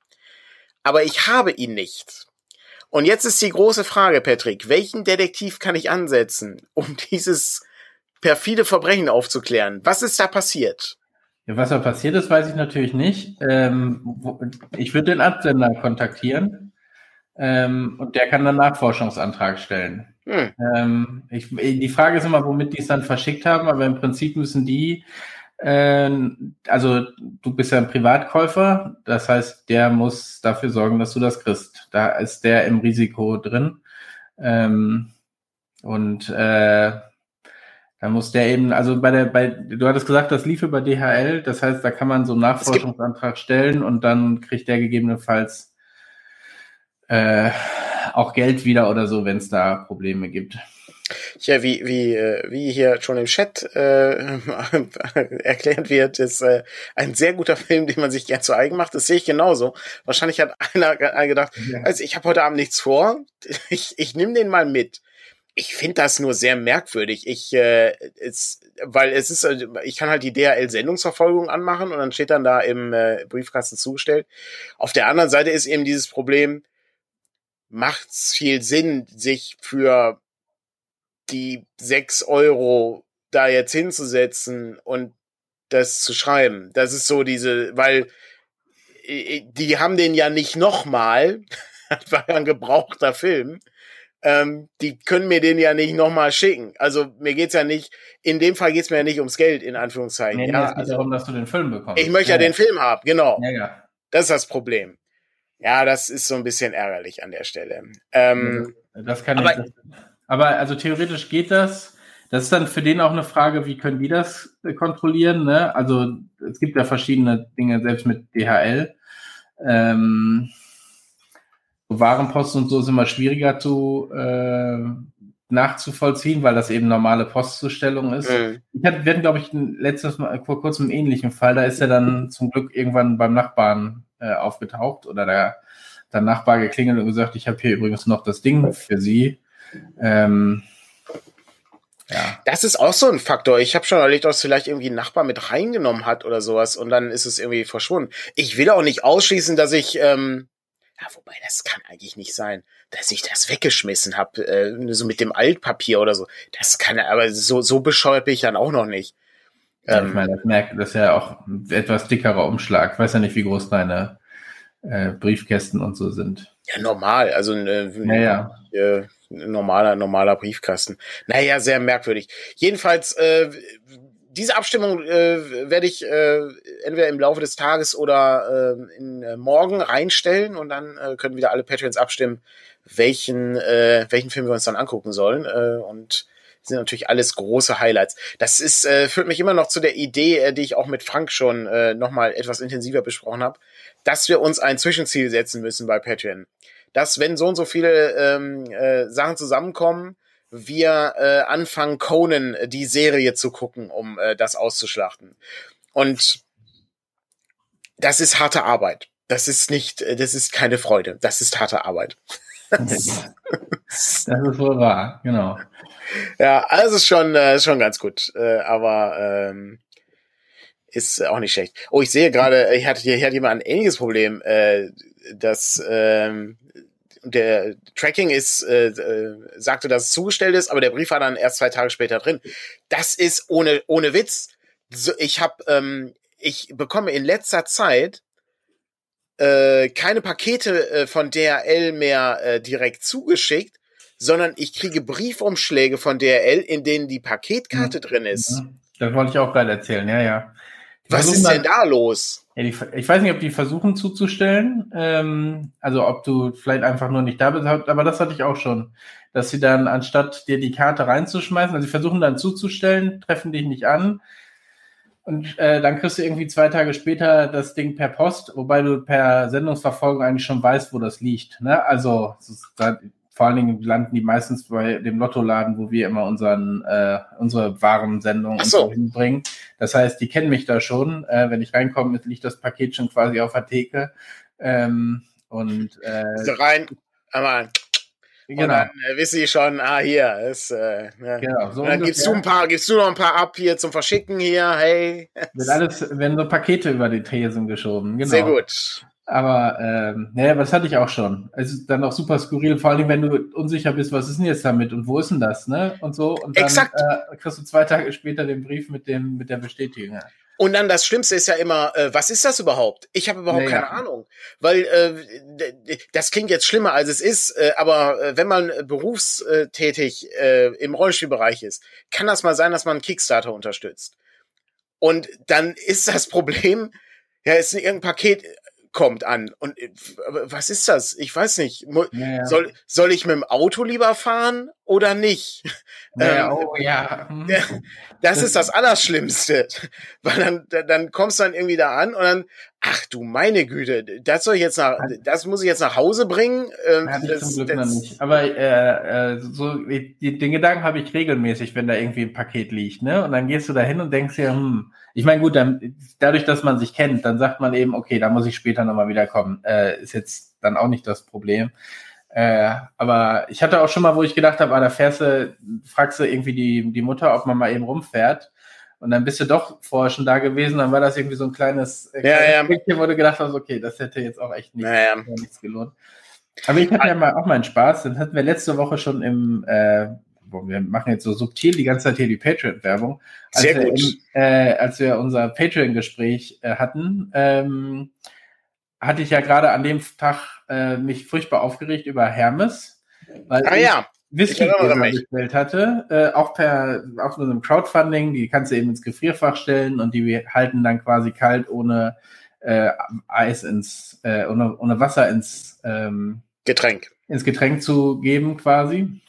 Aber ich habe ihn nicht. Und jetzt ist die große Frage, Patrick, welchen Detektiv kann ich ansetzen, um dieses perfide Verbrechen aufzuklären? Was ist da passiert? Ja, was da passiert ist, weiß ich natürlich nicht. Ähm, ich würde den Absender kontaktieren ähm, und der kann dann Nachforschungsantrag stellen. Hm. Ähm, ich, die Frage ist immer, womit die es dann verschickt haben, aber im Prinzip müssen die also du bist ja ein Privatkäufer, das heißt, der muss dafür sorgen, dass du das kriegst. Da ist der im Risiko drin. Ähm, und äh, da muss der eben, also bei der, bei, du hattest gesagt, das lief über DHL, das heißt, da kann man so einen Nachforschungsantrag stellen und dann kriegt der gegebenenfalls äh, auch Geld wieder oder so, wenn es da Probleme gibt. Ja, wie, wie, äh, wie hier schon im Chat äh, erklärt wird, ist äh, ein sehr guter Film, den man sich gern zu eigen macht. Das sehe ich genauso. Wahrscheinlich hat einer gedacht, ja. also ich habe heute Abend nichts vor, ich, ich nehme den mal mit. Ich finde das nur sehr merkwürdig. Ich, äh, es, weil es ist, äh, ich kann halt die DHL-Sendungsverfolgung anmachen und dann steht dann da im äh, Briefkasten zugestellt. Auf der anderen Seite ist eben dieses Problem, macht's viel Sinn, sich für die sechs Euro da jetzt hinzusetzen und das zu schreiben. Das ist so diese, weil die haben den ja nicht nochmal, das war ja ein gebrauchter Film, ähm, die können mir den ja nicht nochmal schicken. Also mir geht's ja nicht, in dem Fall geht's mir ja nicht ums Geld, in Anführungszeichen. Nee, ja, es geht also, darum, dass du den Film bekommst. Ich möchte ja, ja den Film haben, genau. Ja, ja. Das ist das Problem. Ja, das ist so ein bisschen ärgerlich an der Stelle. Ähm, das kann aber, ich. Aber also theoretisch geht das. Das ist dann für den auch eine Frage, wie können die das äh, kontrollieren? Ne? Also es gibt ja verschiedene Dinge, selbst mit DHL. Ähm, Warenpost und so ist immer schwieriger zu äh, nachzuvollziehen, weil das eben normale Postzustellung ist. Mhm. Ich hatte, wir hatten, glaube ich, letztes Mal vor kurzem einen ähnlichen Fall. Da ist er dann zum Glück irgendwann beim Nachbarn äh, aufgetaucht oder der, der Nachbar geklingelt und gesagt, ich habe hier übrigens noch das Ding für Sie. Ähm, ja. Das ist auch so ein Faktor. Ich habe schon erlebt, dass vielleicht irgendwie ein Nachbar mit reingenommen hat oder sowas und dann ist es irgendwie verschwunden. Ich will auch nicht ausschließen, dass ich, ähm, ja, wobei das kann eigentlich nicht sein, dass ich das weggeschmissen habe, äh, so mit dem Altpapier oder so. Das kann, aber so so bescheuert bin ich dann auch noch nicht. Ja, ähm, ich meine, das merkt, das ist ja auch ein etwas dickerer Umschlag. Ich weiß ja nicht, wie groß deine äh, Briefkästen und so sind. Ja, normal. Also äh, ja, ja. Äh, normaler, normaler Briefkasten. Naja, sehr merkwürdig. Jedenfalls, äh, diese Abstimmung äh, werde ich äh, entweder im Laufe des Tages oder äh, in, äh, morgen reinstellen und dann äh, können wieder alle Patreons abstimmen, welchen, äh, welchen Film wir uns dann angucken sollen. Äh, und sind natürlich alles große Highlights. Das ist äh, führt mich immer noch zu der Idee, äh, die ich auch mit Frank schon äh, noch mal etwas intensiver besprochen habe, dass wir uns ein Zwischenziel setzen müssen bei Patreon. Dass wenn so und so viele ähm, äh, Sachen zusammenkommen, wir äh, anfangen, Conan äh, die Serie zu gucken, um äh, das auszuschlachten. Und das ist harte Arbeit. Das ist nicht, äh, das ist keine Freude. Das ist harte Arbeit. das ist wohl wahr, genau. Ja, also ist schon, äh, schon ganz gut. Äh, aber ähm, ist auch nicht schlecht. Oh, ich sehe gerade, ich hatte hier, hier hat jemand ein ähnliches Problem, äh, dass ähm, der Tracking ist, äh, äh, sagte, dass es zugestellt ist, aber der Brief war dann erst zwei Tage später drin. Das ist ohne ohne Witz. So, ich habe, ähm, ich bekomme in letzter Zeit äh, keine Pakete äh, von DHL mehr äh, direkt zugeschickt, sondern ich kriege Briefumschläge von DHL, in denen die Paketkarte mhm. drin ist. Mhm. Das wollte ich auch gerade erzählen, ja, ja. Was ist denn da los? Ja, die, ich weiß nicht, ob die versuchen zuzustellen, ähm, also ob du vielleicht einfach nur nicht da bist, aber das hatte ich auch schon, dass sie dann anstatt dir die Karte reinzuschmeißen, also sie versuchen dann zuzustellen, treffen dich nicht an und äh, dann kriegst du irgendwie zwei Tage später das Ding per Post, wobei du per Sendungsverfolgung eigentlich schon weißt, wo das liegt. Ne? Also vor allen Dingen landen die meistens bei dem Lottoladen, wo wir immer unseren, äh, unsere Warensendung so. hinbringen. Das heißt, die kennen mich da schon. Äh, wenn ich reinkomme, liegt das Paket schon quasi auf der Theke. Ähm, und äh, so rein, einmal. Genau. Und dann äh, wissen ich schon, ah, hier ist, äh, ne? genau, so und dann gibst du ein paar, gibst du noch ein paar ab hier zum Verschicken hier, hey. Wird alles, werden so Pakete über die Tresen geschoben, genau. Sehr gut. Aber ähm, naja, was hatte ich auch schon. Es ist dann auch super skurril, vor allem wenn du unsicher bist, was ist denn jetzt damit und wo ist denn das, ne? Und so. Und dann Exakt. Äh, kriegst du zwei Tage später den Brief mit dem mit der Bestätigung. Und dann das Schlimmste ist ja immer, äh, was ist das überhaupt? Ich habe überhaupt naja. keine Ahnung. Weil äh, das klingt jetzt schlimmer, als es ist, äh, aber äh, wenn man berufstätig äh, im Rollenspielbereich ist, kann das mal sein, dass man Kickstarter unterstützt. Und dann ist das Problem, ja, ist irgendein Paket kommt an. Und äh, was ist das? Ich weiß nicht. Soll, soll ich mit dem Auto lieber fahren oder nicht? Ja, ähm, oh, ja. Das ist das Allerschlimmste. Weil dann, dann kommst du dann irgendwie da an und dann, ach du meine Güte, das soll ich jetzt nach, das muss ich jetzt nach Hause bringen. Ähm, ja, das, zum Glück das, noch nicht. Aber äh, äh, so die, den Gedanken habe ich regelmäßig, wenn da irgendwie ein Paket liegt, ne? Und dann gehst du da hin und denkst dir, hm, ich meine, gut, dann, dadurch, dass man sich kennt, dann sagt man eben, okay, da muss ich später nochmal wiederkommen. Äh, ist jetzt dann auch nicht das Problem. Äh, aber ich hatte auch schon mal, wo ich gedacht habe, ah, da fährst du, fragst du irgendwie die, die Mutter, ob man mal eben rumfährt. Und dann bist du doch vorher schon da gewesen, dann war das irgendwie so ein kleines, äh, ja, kleines ja. wo du gedacht hast, okay, das hätte jetzt auch echt nicht, ja, nichts gelohnt. Aber ich hatte ja mal auch meinen Spaß, dann hatten wir letzte Woche schon im, äh, wir machen jetzt so subtil die ganze Zeit hier die Patreon-Werbung. Sehr gut. Im, äh, als wir unser Patreon-Gespräch äh, hatten, ähm, hatte ich ja gerade an dem Tag äh, mich furchtbar aufgeregt über Hermes, weil ah, ja. Whisky bestellt hatte, äh, auch per auch mit einem Crowdfunding, die kannst du eben ins Gefrierfach stellen und die halten dann quasi kalt ohne äh, Eis ins, äh, ohne, ohne Wasser ins ähm, Getränk. Ins Getränk zu geben quasi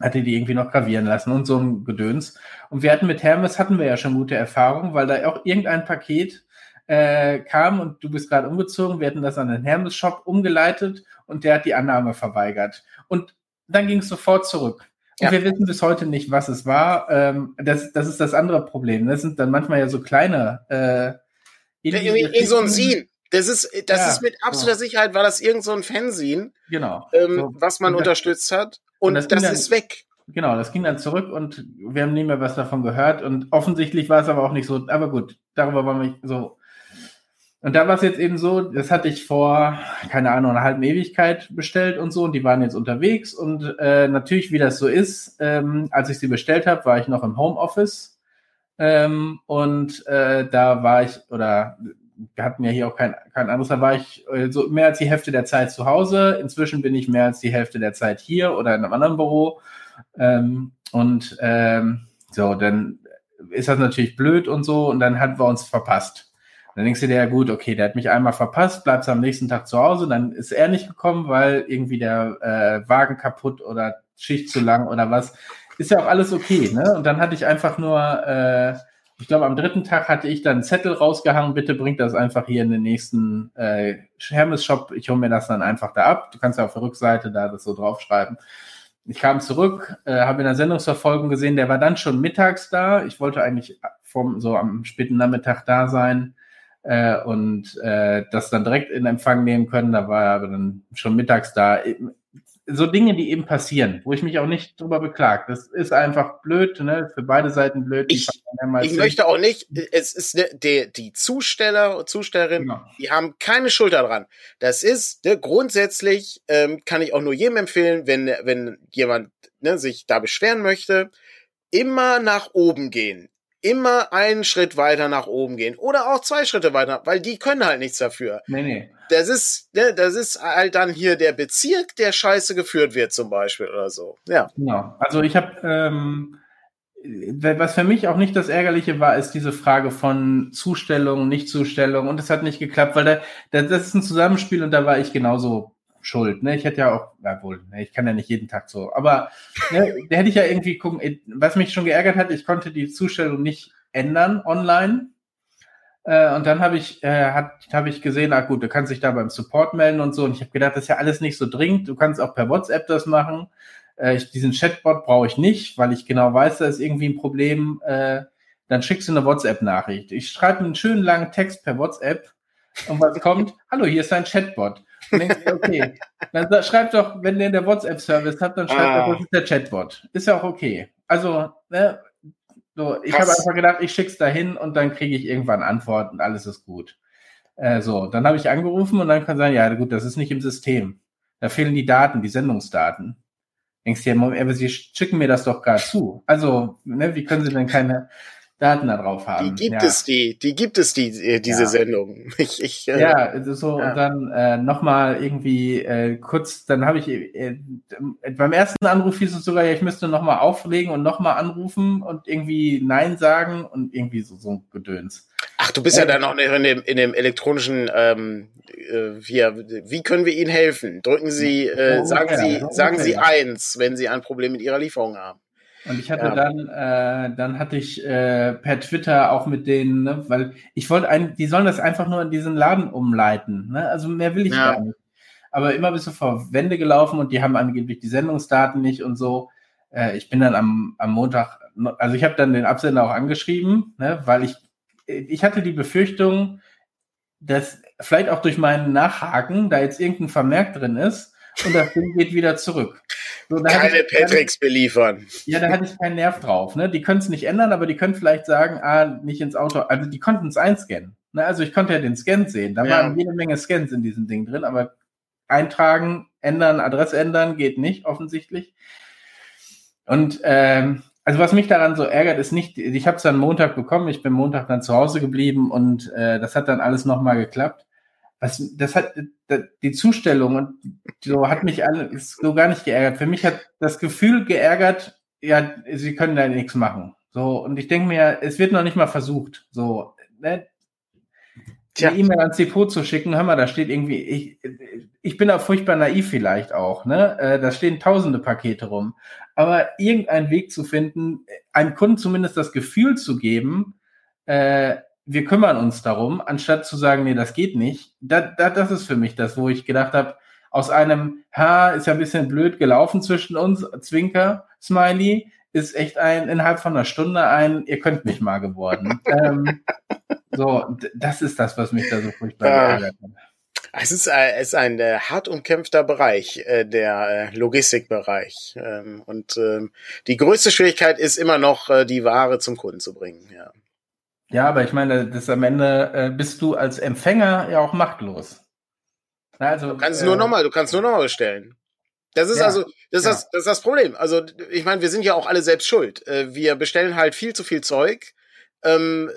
hatte die irgendwie noch gravieren lassen und so ein Gedöns. Und wir hatten mit Hermes, hatten wir ja schon gute Erfahrungen, weil da auch irgendein Paket äh, kam und du bist gerade umgezogen, wir hatten das an den Hermes-Shop umgeleitet und der hat die Annahme verweigert. Und dann ging es sofort zurück. Und ja. wir wissen bis heute nicht, was es war. Ähm, das, das ist das andere Problem. Das sind dann manchmal ja so kleine äh, in so ein Scene. Das ist, das ja, ist mit absoluter so. Sicherheit, war das irgend so ein Fanzine, genau. Ähm, so. was man und unterstützt hat. Und, und das, das dann, ist weg. Genau, das ging dann zurück und wir haben nie mehr was davon gehört. Und offensichtlich war es aber auch nicht so, aber gut, darüber wollen wir so. Und da war es jetzt eben so, das hatte ich vor, keine Ahnung, einer halben Ewigkeit bestellt und so, und die waren jetzt unterwegs. Und äh, natürlich, wie das so ist, ähm, als ich sie bestellt habe, war ich noch im Homeoffice. Ähm, und äh, da war ich, oder wir hatten ja hier auch kein, kein anderes, da war ich äh, so mehr als die Hälfte der Zeit zu Hause. Inzwischen bin ich mehr als die Hälfte der Zeit hier oder in einem anderen Büro. Ähm, und ähm, so, dann ist das natürlich blöd und so und dann hatten wir uns verpasst. Dann denkst du dir ja gut, okay, der hat mich einmal verpasst, bleibst am nächsten Tag zu Hause, dann ist er nicht gekommen, weil irgendwie der äh, Wagen kaputt oder Schicht zu lang oder was. Ist ja auch alles okay, ne? Und dann hatte ich einfach nur, äh, ich glaube, am dritten Tag hatte ich dann einen Zettel rausgehangen, bitte bringt das einfach hier in den nächsten äh, Hermes-Shop, ich hole mir das dann einfach da ab. Du kannst ja auf der Rückseite da das so draufschreiben. Ich kam zurück, äh, habe in der Sendungsverfolgung gesehen, der war dann schon mittags da. Ich wollte eigentlich vom, so am späten Nachmittag da sein äh, und äh, das dann direkt in Empfang nehmen können. Da war er aber dann schon mittags da. So Dinge, die eben passieren, wo ich mich auch nicht drüber beklag. Das ist einfach blöd, ne? für beide Seiten blöd. Ich, ich möchte auch nicht, es ist ne, die, die Zusteller und Zustellerin, genau. die haben keine Schuld daran. Das ist ne, grundsätzlich, ähm, kann ich auch nur jedem empfehlen, wenn, wenn jemand ne, sich da beschweren möchte, immer nach oben gehen immer einen Schritt weiter nach oben gehen oder auch zwei Schritte weiter, weil die können halt nichts dafür. Nee, nee. Das ist, ne, das ist halt dann hier der Bezirk, der scheiße geführt wird zum Beispiel oder so. Ja. Genau. Also ich habe, ähm, was für mich auch nicht das Ärgerliche war, ist diese Frage von Zustellung, Nichtzustellung und es hat nicht geklappt, weil da, das ist ein Zusammenspiel und da war ich genauso schuld. Ne? Ich hätte ja auch, ja wohl, ne, ich kann ja nicht jeden Tag so, aber ne, da hätte ich ja irgendwie gucken, was mich schon geärgert hat, ich konnte die Zustellung nicht ändern online. Äh, und dann habe ich, äh, hab ich gesehen, ah gut, du kannst dich da beim Support melden und so. Und ich habe gedacht, das ist ja alles nicht so dringend. Du kannst auch per WhatsApp das machen. Äh, ich, diesen Chatbot brauche ich nicht, weil ich genau weiß, da ist irgendwie ein Problem. Äh, dann schickst du eine WhatsApp-Nachricht. Ich schreibe einen schönen langen Text per WhatsApp und was kommt? Hallo, hier ist ein Chatbot. Okay, dann schreibt doch, wenn ihr in der WhatsApp-Service habt, dann schreibt ah. doch, das ist der Chatbot. Ist ja auch okay. Also, ne, so, ich habe einfach gedacht, ich schick's dahin und dann kriege ich irgendwann Antwort und alles ist gut. Äh, so, dann habe ich angerufen und dann kann sagen, ja gut, das ist nicht im System. Da fehlen die Daten, die Sendungsdaten. Denkst du ja, aber sie schicken mir das doch gerade zu. Also, ne, wie können sie denn keine Daten da drauf haben. Die gibt ja. es, die, die gibt es, die, äh, diese ja. Sendung. Ich, ich, äh, ja, so, ja. und dann äh, nochmal irgendwie äh, kurz, dann habe ich äh, beim ersten Anruf hieß es sogar, ja, ich müsste nochmal auflegen und nochmal anrufen und irgendwie Nein sagen und irgendwie so, so ein Gedöns. Ach, du bist ja äh, dann noch in dem, in dem elektronischen, ähm, äh, hier, wie können wir Ihnen helfen? Drücken Sie, äh, sagen Sie, sagen Sie eins, wenn Sie ein Problem mit Ihrer Lieferung haben. Und ich hatte ja. dann, äh, dann hatte ich äh, per Twitter auch mit denen, ne, weil ich wollte ein, die sollen das einfach nur in diesen Laden umleiten. Ne? Also mehr will ich ja. gar nicht. Aber immer bist du vor Wände gelaufen und die haben angeblich die Sendungsdaten nicht und so. Äh, ich bin dann am, am Montag, also ich habe dann den Absender auch angeschrieben, ne, weil ich, ich hatte die Befürchtung, dass vielleicht auch durch meinen Nachhaken da jetzt irgendein Vermerk drin ist und das Ding geht wieder zurück. So, Keine Patricks beliefern. Ja, da hatte ich keinen Nerv drauf. Ne? Die können es nicht ändern, aber die können vielleicht sagen, ah, nicht ins Auto. Also die konnten es einscannen. Ne? Also ich konnte ja den Scan sehen. Da ja. waren jede Menge Scans in diesem Ding drin, aber eintragen, ändern, Adresse ändern geht nicht, offensichtlich. Und ähm, also was mich daran so ärgert, ist nicht, ich habe es dann Montag bekommen, ich bin Montag dann zu Hause geblieben und äh, das hat dann alles nochmal geklappt was, das hat, die Zustellung und so hat mich alles so gar nicht geärgert. Für mich hat das Gefühl geärgert, ja, sie können da nichts machen. So, und ich denke mir, es wird noch nicht mal versucht. So, ne? Tja. Die E-Mail ans Depot zu schicken, hör mal, da steht irgendwie, ich, ich bin auch furchtbar naiv vielleicht auch, ne? Äh, da stehen tausende Pakete rum. Aber irgendeinen Weg zu finden, einem Kunden zumindest das Gefühl zu geben, äh, wir kümmern uns darum, anstatt zu sagen, nee, das geht nicht. Da, da, das ist für mich das, wo ich gedacht habe, aus einem, ha, ist ja ein bisschen blöd gelaufen zwischen uns, Zwinker, Smiley, ist echt ein, innerhalb von einer Stunde ein, ihr könnt mich mal geworden. ähm, so, das ist das, was mich da so furchtbar geärgert hat. Es ist, äh, es ist ein äh, hart umkämpfter Bereich, äh, der äh, Logistikbereich. Ähm, und ähm, die größte Schwierigkeit ist immer noch, äh, die Ware zum Kunden zu bringen. Ja. Ja, aber ich meine, das am Ende äh, bist du als Empfänger ja auch machtlos. Also, du kannst äh, nur nochmal, du kannst nur nochmal bestellen. Das ist ja, also, das ist, ja. das, das ist das Problem. Also, ich meine, wir sind ja auch alle selbst schuld. Äh, wir bestellen halt viel zu viel Zeug. Ähm,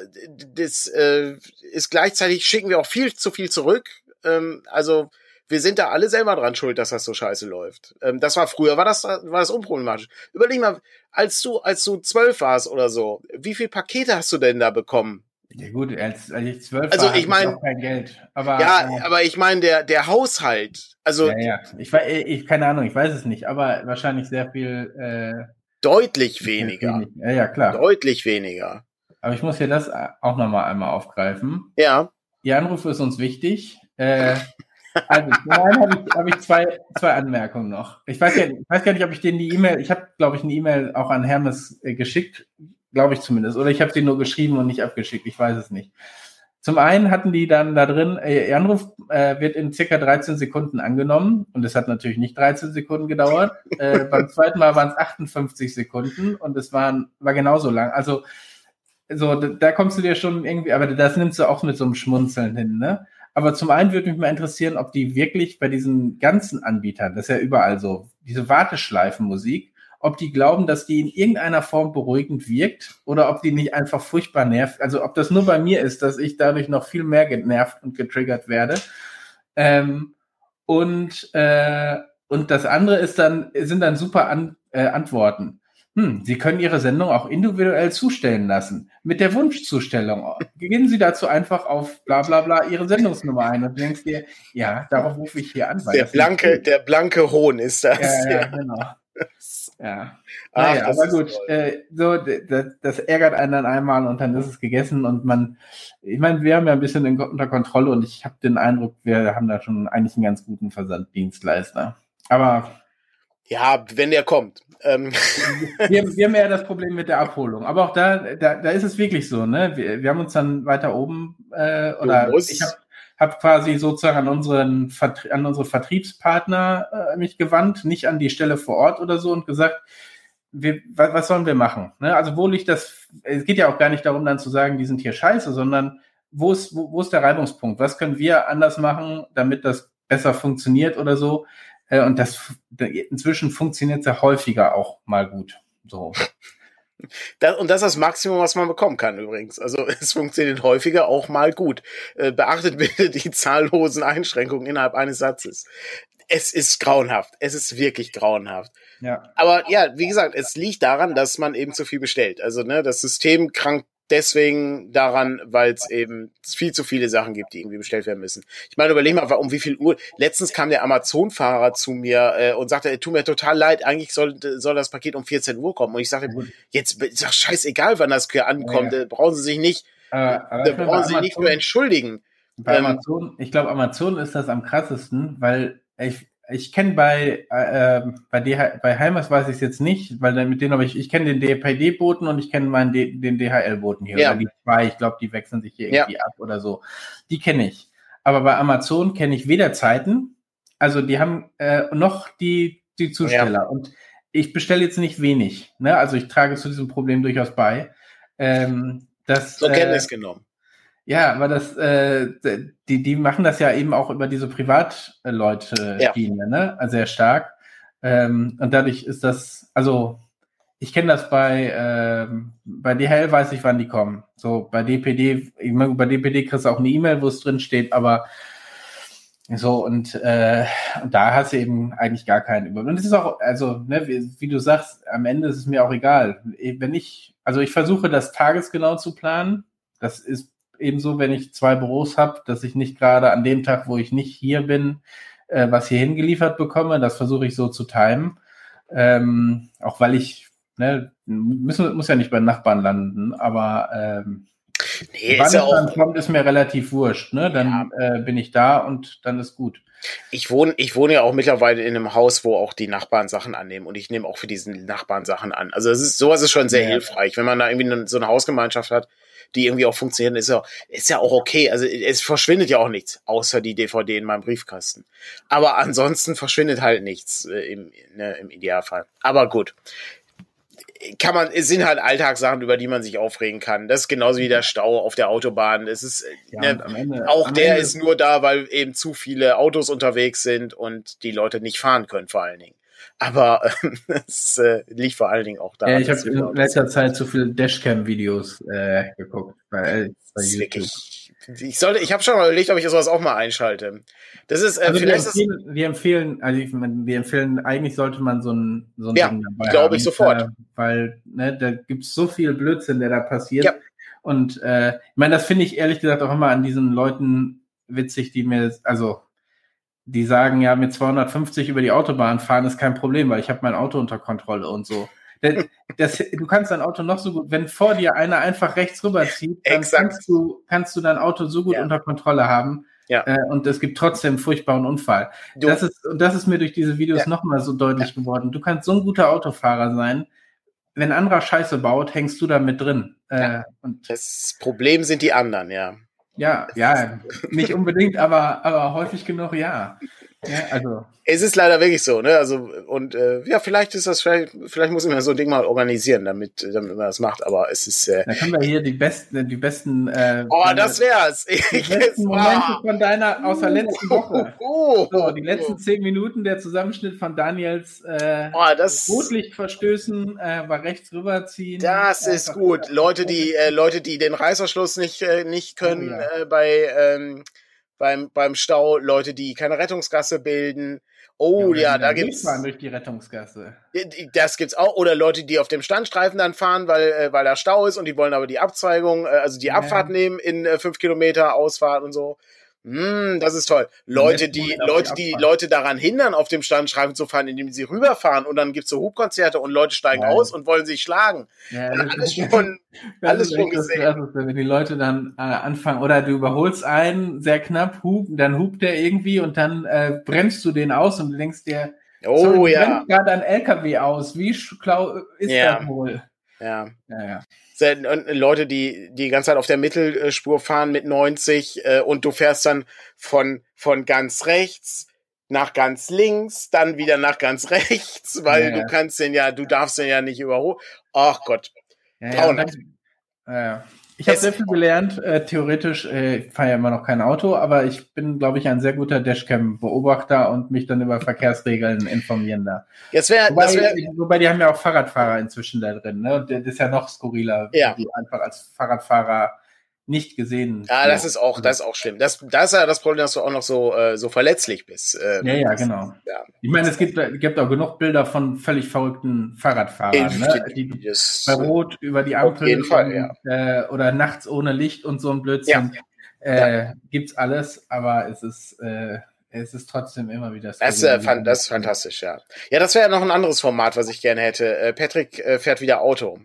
das äh, ist gleichzeitig schicken wir auch viel zu viel zurück. Ähm, also wir sind da alle selber dran schuld, dass das so scheiße läuft. Ähm, das war früher, war das, war das unproblematisch. Überleg mal, als du, als du zwölf warst oder so, wie viel Pakete hast du denn da bekommen? Ja gut, als, als ich zwölf also war, ich mein, auch kein Geld. Aber, ja, äh, aber ich meine, der, der Haushalt, also ja, ja. Ich, weiß, ich, keine Ahnung, ich weiß es nicht, aber wahrscheinlich sehr viel. Äh, deutlich weniger. wenig. Ja, ja, klar. Deutlich weniger. Aber ich muss hier das auch nochmal einmal aufgreifen. Ja. Ihr Anruf ist uns wichtig. Äh, also, nein, habe ich, hab ich zwei, zwei Anmerkungen noch. Ich weiß, ja, ich weiß gar nicht, ob ich denen die E-Mail, ich habe, glaube ich, eine E-Mail auch an Hermes äh, geschickt, glaube ich zumindest. Oder ich habe sie nur geschrieben und nicht abgeschickt, ich weiß es nicht. Zum einen hatten die dann da drin, äh, Ihr Anruf äh, wird in circa 13 Sekunden angenommen und es hat natürlich nicht 13 Sekunden gedauert. Äh, beim zweiten Mal waren es 58 Sekunden und es waren, war genauso lang. Also so, da, da kommst du dir schon irgendwie, aber das nimmst du auch mit so einem Schmunzeln hin, ne? Aber zum einen würde mich mal interessieren, ob die wirklich bei diesen ganzen Anbietern, das ist ja überall so, diese Warteschleifenmusik, ob die glauben, dass die in irgendeiner Form beruhigend wirkt oder ob die nicht einfach furchtbar nervt. Also ob das nur bei mir ist, dass ich dadurch noch viel mehr genervt und getriggert werde. Ähm, und, äh, und das andere ist dann, sind dann super An äh, Antworten. Hm, Sie können Ihre Sendung auch individuell zustellen lassen. Mit der Wunschzustellung. Gehen Sie dazu einfach auf bla bla bla Ihre Sendungsnummer ein und denkst dir, ja, darauf rufe ich hier an. Der blanke, der blanke Hohn ist das. Ja, ja, genau. Ja. Ach, naja, aber gut, äh, so, das, das, ärgert einen dann einmal und dann ist es gegessen und man, ich meine, wir haben ja ein bisschen in, unter Kontrolle und ich habe den Eindruck, wir haben da schon eigentlich einen ganz guten Versanddienstleister. Aber ja, wenn der kommt. Ähm. Wir, wir, haben ja das Problem mit der Abholung. Aber auch da, da, da ist es wirklich so, ne? Wir, wir haben uns dann weiter oben äh, oder ich habe hab quasi sozusagen an unseren an unsere Vertriebspartner äh, mich gewandt, nicht an die Stelle vor Ort oder so und gesagt, wir, was, was sollen wir machen? Ne? Also wo liegt das? Es geht ja auch gar nicht darum, dann zu sagen, die sind hier scheiße, sondern wo ist, wo, wo ist der Reibungspunkt? Was können wir anders machen, damit das besser funktioniert oder so? Äh, und das inzwischen funktioniert ja häufiger auch mal gut. So. Das, und das ist das Maximum, was man bekommen kann übrigens. Also es funktioniert häufiger auch mal gut. Äh, beachtet bitte die zahllosen Einschränkungen innerhalb eines Satzes. Es ist grauenhaft. Es ist wirklich grauenhaft. Ja. Aber ja, wie gesagt, es liegt daran, dass man eben zu viel bestellt. Also ne, das System krankt deswegen daran, weil es eben viel zu viele Sachen gibt, die irgendwie bestellt werden müssen. Ich meine, überleg mal, um wie viel Uhr. Letztens kam der Amazon-Fahrer zu mir äh, und sagte, tut mir total leid, eigentlich soll, soll das Paket um 14 Uhr kommen. Und ich sagte, jetzt ist doch scheißegal, wann das hier ankommt. Ja, ja. Brauchen Sie sich nicht, aber, da brauchen Sie sich nicht für entschuldigen. Bei ähm, Amazon, ich glaube, Amazon ist das am krassesten, weil ich, ich kenne bei, äh, bei, DH, bei Heimers weiß ich es jetzt nicht, weil mit denen habe ich, ich kenne den DPD-Boten und ich kenne meinen D, den DHL-Boten hier. Ja. Oder die zwei, ich glaube, die wechseln sich hier irgendwie ab oder so. Die kenne ich. Aber bei Amazon kenne ich weder Zeiten, also die haben äh, noch die, die Zusteller. Ja. Und ich bestelle jetzt nicht wenig. Ne? Also ich trage zu diesem Problem durchaus bei. Ähm, das, Zur Kenntnis äh, genommen. Ja, aber das, äh, die, die machen das ja eben auch über diese Privatleute-Schiene, ja. ne? Also sehr stark. Ähm, und dadurch ist das, also ich kenne das bei, ähm, bei DHL weiß ich, wann die kommen. So bei DPD, ich meine, bei DPD kriegst du auch eine E-Mail, wo es drin steht, aber so und, äh, und da hast du eben eigentlich gar keinen Überblick. Und es ist auch, also, ne, wie, wie, du sagst, am Ende ist es mir auch egal. Wenn ich, also ich versuche das tagesgenau zu planen. Das ist ebenso, wenn ich zwei Büros habe, dass ich nicht gerade an dem Tag, wo ich nicht hier bin, äh, was hier hingeliefert bekomme. Das versuche ich so zu timen. Ähm, auch weil ich, ne, müssen, muss ja nicht bei Nachbarn landen, aber ähm, nee, wann ist ja auch, kommt, ist mir relativ wurscht. Ne? Dann ja. äh, bin ich da und dann ist gut. Ich wohne, ich wohne ja auch mittlerweile in einem Haus, wo auch die Nachbarn Sachen annehmen und ich nehme auch für diesen Nachbarn Sachen an. Also es ist, sowas ist schon sehr ja. hilfreich, wenn man da irgendwie so eine Hausgemeinschaft hat, die irgendwie auch funktionieren, ist ja, ist ja auch okay. Also es verschwindet ja auch nichts, außer die DVD in meinem Briefkasten. Aber ansonsten verschwindet halt nichts äh, im, ne, im Idealfall. Aber gut. Kann man, es sind halt Alltagssachen, über die man sich aufregen kann. Das ist genauso wie der Stau auf der Autobahn. Es ist, ja, ne, Ende, auch der Ende. ist nur da, weil eben zu viele Autos unterwegs sind und die Leute nicht fahren können, vor allen Dingen. Aber es äh, liegt vor allen Dingen auch da. Ja, ich habe in letzter Zeit zu viele Dashcam-Videos äh, geguckt. Bei, bei wirklich, ich sollte, ich habe schon mal überlegt, ob ich sowas auch mal einschalte. Das ist, äh, also wir, empfehlen, wir empfehlen, also ich, wir empfehlen, eigentlich sollte man so ein, so ein ja, Ding dabei glaube ich sofort. Äh, weil ne, da gibt's so viel Blödsinn, der da passiert. Ja. Und äh, ich meine, das finde ich ehrlich gesagt auch immer an diesen Leuten witzig, die mir, also die sagen ja, mit 250 über die Autobahn fahren ist kein Problem, weil ich habe mein Auto unter Kontrolle und so. Das, das, du kannst dein Auto noch so gut, wenn vor dir einer einfach rechts rüberzieht, dann kannst du, kannst du dein Auto so gut ja. unter Kontrolle haben. Ja. Äh, und es gibt trotzdem einen furchtbaren Unfall. Du, das ist, und das ist mir durch diese Videos ja. nochmal so deutlich ja. geworden. Du kannst so ein guter Autofahrer sein. Wenn anderer Scheiße baut, hängst du da mit drin. Äh, und das Problem sind die anderen, ja. Ja, ja, nicht unbedingt, aber, aber häufig genug ja. Ja, also. Es ist leider wirklich so, ne? Also, und äh, ja, vielleicht ist das, vielleicht, vielleicht muss man so ein Ding mal organisieren, damit, damit man das macht, aber es ist. Äh, Dann können wir hier die besten, die besten äh, Oh, das wär's. Die besten Momente von deiner aus der letzten Woche. Oh, oh, so, die letzten zehn Minuten der Zusammenschnitt von Daniels äh, oh, das, Rotlichtverstößen äh, bei rechts rüberziehen. Das äh, ist gut. Leute, die äh, Leute, die den Reißverschluss nicht, äh, nicht können oh, ja. äh, bei ähm, beim, beim Stau Leute, die keine Rettungsgasse bilden. Oh ja, ja da gibt's fahren durch die Rettungsgasse. Das gibt's auch oder Leute, die auf dem Standstreifen dann fahren, weil äh, weil da Stau ist und die wollen aber die Abzweigung, äh, also die ja. Abfahrt nehmen in äh, fünf Kilometer Ausfahrt und so. Mm, das ist toll. Leute, die, Leute, die Leute daran hindern, auf dem Standstreifen zu fahren, indem sie rüberfahren und dann gibt's so Hubkonzerte und Leute steigen ja. aus und wollen sich schlagen. Ja, alles schon, alles schon gesehen. Das, wenn die Leute dann äh, anfangen, oder du überholst einen sehr knapp, hub, dann hupt der irgendwie und dann äh, bremst du den aus und du denkst dir, oh sorry, ja. gerade ein LKW aus, wie schlau ist ja. das wohl? Ja. ja, ja. Und Leute, die die ganze Zeit auf der Mittelspur fahren mit 90 äh, und du fährst dann von, von ganz rechts nach ganz links, dann wieder nach ganz rechts, weil ja, du kannst den ja, du darfst den ja nicht überholen. Ach Gott. Ja, ja. Ich habe sehr viel gelernt. Äh, theoretisch, äh, ich fahre ja immer noch kein Auto, aber ich bin, glaube ich, ein sehr guter Dashcam-Beobachter und mich dann über Verkehrsregeln informieren da. Jetzt wär, wobei, das wär, wobei die haben ja auch Fahrradfahrer inzwischen da drin. Ne? Und das ist ja noch skurriler, ja. die einfach als Fahrradfahrer nicht gesehen. Ja, das ist auch, das ist auch schlimm. Das, das ist ja das Problem, dass du auch noch so, äh, so verletzlich bist. Ähm, ja, ja, genau. Ja. Ich meine, es gibt, gibt auch genug Bilder von völlig verrückten Fahrradfahrern, ne? die bei Rot über die Ampel auf jeden Fall, ja. äh, oder nachts ohne Licht und so ein Blödsinn. Ja. Äh. Gibt's alles, aber es ist, äh, es ist trotzdem immer wieder. Das, ist, äh, fan das ist fantastisch, ja. Ja, das wäre ja noch ein anderes Format, was ich gerne hätte. Äh, Patrick äh, fährt wieder Auto.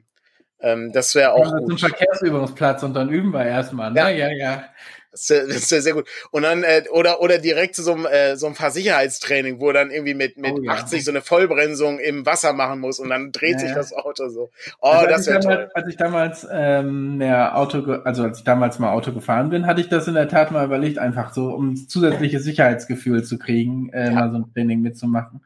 Ähm, das wäre auch. Ja, gut. Zum Verkehrsübungsplatz und dann üben wir erstmal. Ne? Ja, ja, ja. Das wäre wär sehr gut. Und dann, äh, oder, oder direkt zu so einem, äh, so einem Fahrsicherheitstraining, wo dann irgendwie mit, mit oh, ja. 80 so eine Vollbremsung im Wasser machen muss und dann dreht ja, sich das Auto so. Oh, also das wäre toll. Als ich damals ähm, mehr Auto, also als ich damals mal Auto gefahren bin, hatte ich das in der Tat mal überlegt, einfach so, um zusätzliches Sicherheitsgefühl zu kriegen, äh, mal so ein Training mitzumachen.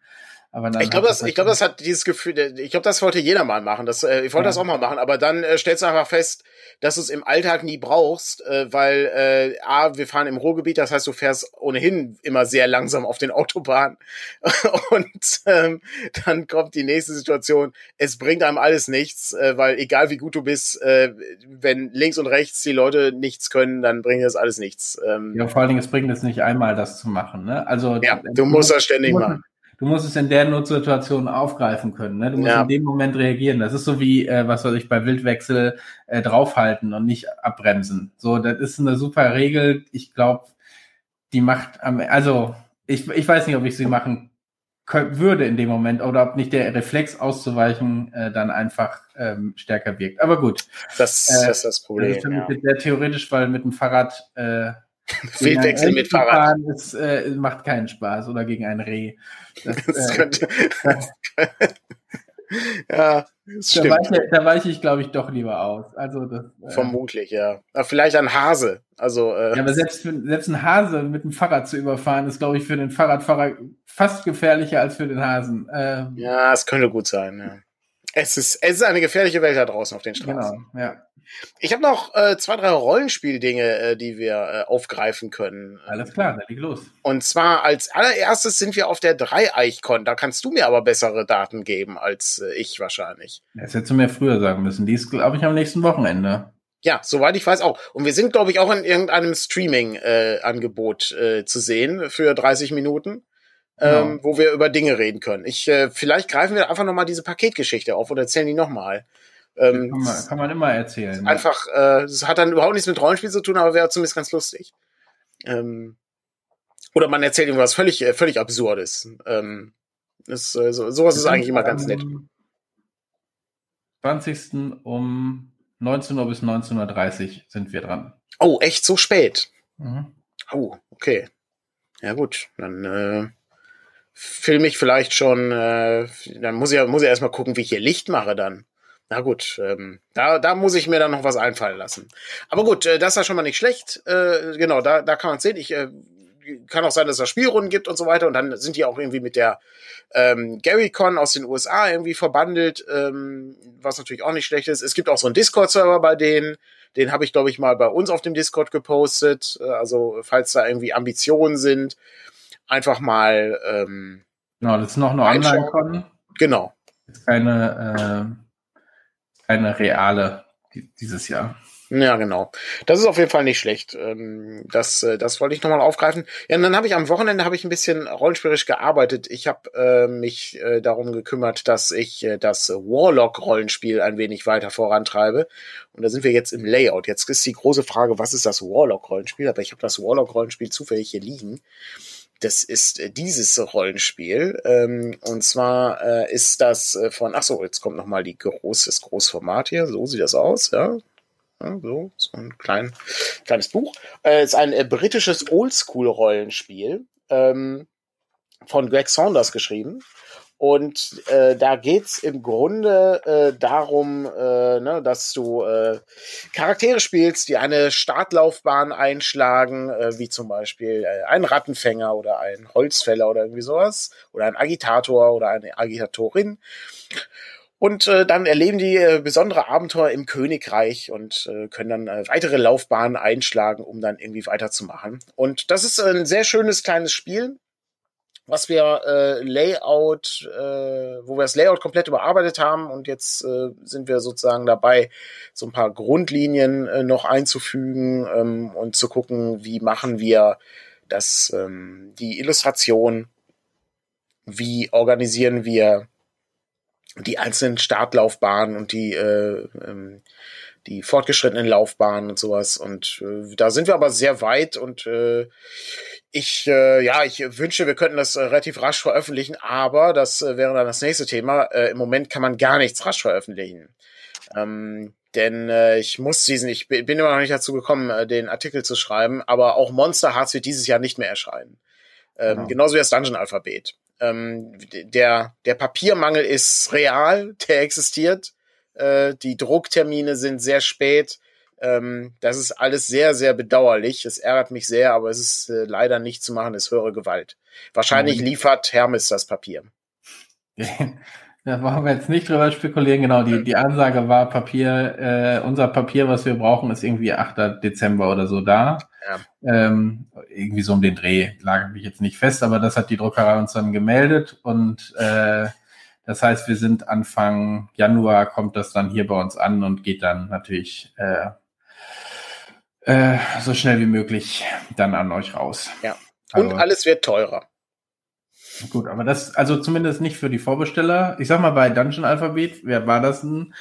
Aber ich glaube, das, ich glaube, das hat dieses Gefühl, ich glaube, das wollte jeder mal machen. Das, äh, ich wollte ja. das auch mal machen, aber dann äh, stellst du einfach fest, dass du es im Alltag nie brauchst, äh, weil äh, A, wir fahren im Ruhrgebiet, das heißt, du fährst ohnehin immer sehr langsam auf den Autobahnen. Und ähm, dann kommt die nächste Situation, es bringt einem alles nichts, äh, weil egal wie gut du bist, äh, wenn links und rechts die Leute nichts können, dann bringt das alles nichts. Ähm, ja, vor allen Dingen, es bringt es nicht einmal, das zu machen. Ne? Also ja, du musst das ständig machen du musst es in der Notsituation aufgreifen können. Ne? Du musst ja. in dem Moment reagieren. Das ist so wie, äh, was soll ich bei Wildwechsel äh, draufhalten und nicht abbremsen. So, das ist eine super Regel. Ich glaube, die macht am, also ich, ich weiß nicht, ob ich sie machen würde in dem Moment oder ob nicht der Reflex auszuweichen äh, dann einfach ähm, stärker wirkt. Aber gut. Das, äh, das ist das Problem. Das ist ja. sehr theoretisch, weil mit dem Fahrrad äh, Wildwechsel mit Fahrrad. Das äh, macht keinen Spaß oder gegen ein Reh. Das, das äh, könnte, ja, das da weiche, da weiche ich, glaube ich, doch lieber aus. Also das, äh, Vermutlich, ja. Aber vielleicht ein Hase. Also, äh, ja, aber selbst, selbst ein Hase mit dem Fahrrad zu überfahren, ist, glaube ich, für den Fahrradfahrer fast gefährlicher als für den Hasen. Ähm, ja, es könnte gut sein, ja. Es ist, es ist eine gefährliche Welt da draußen auf den Straßen. Genau, ja. Ich habe noch äh, zwei, drei Rollenspieldinge, äh, die wir äh, aufgreifen können. Alles klar, dann leg los. Und zwar als allererstes sind wir auf der Dreieichkon. Da kannst du mir aber bessere Daten geben als äh, ich wahrscheinlich. Das hättest du mir früher sagen müssen. Die ist, glaube ich, am nächsten Wochenende. Ja, soweit ich weiß auch. Und wir sind, glaube ich, auch in irgendeinem Streaming-Angebot äh, äh, zu sehen für 30 Minuten, ähm, Genau. wo wir über Dinge reden können. Ich, äh, vielleicht greifen wir einfach nochmal diese Paketgeschichte auf oder erzählen die nochmal. Ähm, Kann man, kann man immer erzählen. ne? einfach, äh, es hat dann überhaupt nichts mit Rollenspiel zu tun, aber wäre zumindest ganz lustig. Ähm, oder man erzählt irgendwas völlig, äh, völlig Absurdes. Ähm, das, äh, so, sowas ist eigentlich immer ganz nett. Am 20. um 19 Uhr bis 19.30 Uhr sind wir dran. Oh, echt so spät? Mhm. Oh, okay. Ja gut, dann äh, film ich vielleicht schon, äh, dann muss ich ja muss ich erstmal gucken, wie ich hier Licht mache dann. Na gut, ähm, da, da muss ich mir dann noch was einfallen lassen. Aber gut, äh, das ist ja schon mal nicht schlecht. Äh, genau, da, da kann man sehen. Ich äh, kann auch sein, dass es da Spielrunden gibt und so weiter. Und dann sind die auch irgendwie mit der ähm, GaryCon aus den USA irgendwie verbandelt, ähm, was natürlich auch nicht schlecht ist. Es gibt auch so einen Discord-Server bei denen. Den habe ich, glaube ich, mal bei uns auf dem Discord gepostet. Äh, Also, falls da irgendwie Ambitionen sind, einfach mal, ähm, Genau, das ist noch eine. Online-Con. genau. Ist keine, äh, keine reale die- dieses Jahr. Ja, genau. Das ist auf jeden Fall nicht schlecht. Ähm, Das, äh, das wollte ich nochmal aufgreifen. Ja, und dann habe ich am Wochenende habe ich ein bisschen rollenspielerisch gearbeitet. Ich habe äh, mich äh, darum gekümmert, dass ich das Warlock-Rollenspiel ein wenig weiter vorantreibe. Und da sind wir jetzt im Layout. Jetzt ist die große Frage, was ist das Warlock-Rollenspiel? Aber ich habe das Warlock-Rollenspiel zufällig hier liegen. Das ist äh, dieses Rollenspiel. Ähm, und zwar äh, ist das äh, von, ach so, jetzt kommt noch mal die groß, das Großformat hier. So sieht das aus, ja. Ja, so, so ein klein, kleines Buch. Äh, ist ein äh, britisches Oldschool-Rollenspiel ähm, von Greg Saunders geschrieben. Und äh, da geht's im Grunde äh, darum, äh, ne, dass du äh, Charaktere spielst, die eine Startlaufbahn einschlagen, äh, wie zum Beispiel äh, ein Rattenfänger oder ein Holzfäller oder irgendwie sowas, oder ein Agitator oder eine Agitatorin. Und äh, dann erleben die äh, besondere Abenteuer im Königreich und äh, können dann äh, weitere Laufbahnen einschlagen, um dann irgendwie weiterzumachen. Und das ist ein sehr schönes kleines Spiel, was wir äh, Layout, äh, wo wir das Layout komplett überarbeitet haben und jetzt äh, sind wir sozusagen dabei, so ein paar Grundlinien äh, noch einzufügen ähm, und zu gucken, wie machen wir das, ähm, die Illustration, wie organisieren wir die einzelnen Startlaufbahnen und die, äh, ähm, die fortgeschrittenen Laufbahnen und sowas. Und äh, da sind wir aber sehr weit und äh, ich, äh, ja, ich wünsche, wir könnten das äh, relativ rasch veröffentlichen, aber das äh, wäre dann das nächste Thema. Äh, Im Moment kann man gar nichts rasch veröffentlichen. Ähm, denn äh, ich muss diesen, ich bin immer noch nicht dazu gekommen, äh, den Artikel zu schreiben, aber auch Monster Hearts wird dieses Jahr nicht mehr erscheinen. Ähm, Genau. Genauso wie das Dungeon-Alphabet. Ähm, der, der Papiermangel ist real, der existiert. Äh, die Drucktermine sind sehr spät. Ähm, das ist alles sehr, sehr bedauerlich. Es ärgert mich sehr, aber es ist äh, leider nicht zu machen, es höhere Gewalt. Wahrscheinlich liefert Hermes das Papier. Da wollen wir jetzt nicht drüber spekulieren. Genau, die, die Ansage war Papier, äh, unser Papier, was wir brauchen, ist irgendwie 8. Dezember oder so da. Ja. Ähm, irgendwie so um den Dreh, lag mich jetzt nicht fest, aber das hat die Druckerei uns dann gemeldet und äh, das heißt, wir sind Anfang Januar, kommt das dann hier bei uns an und geht dann natürlich äh, äh, so schnell wie möglich dann an euch raus. Ja. Und Also- alles wird teurer. Gut, aber das, also zumindest nicht für die Vorbesteller. Ich sag mal, bei Dungeon Alphabet wer war das ein,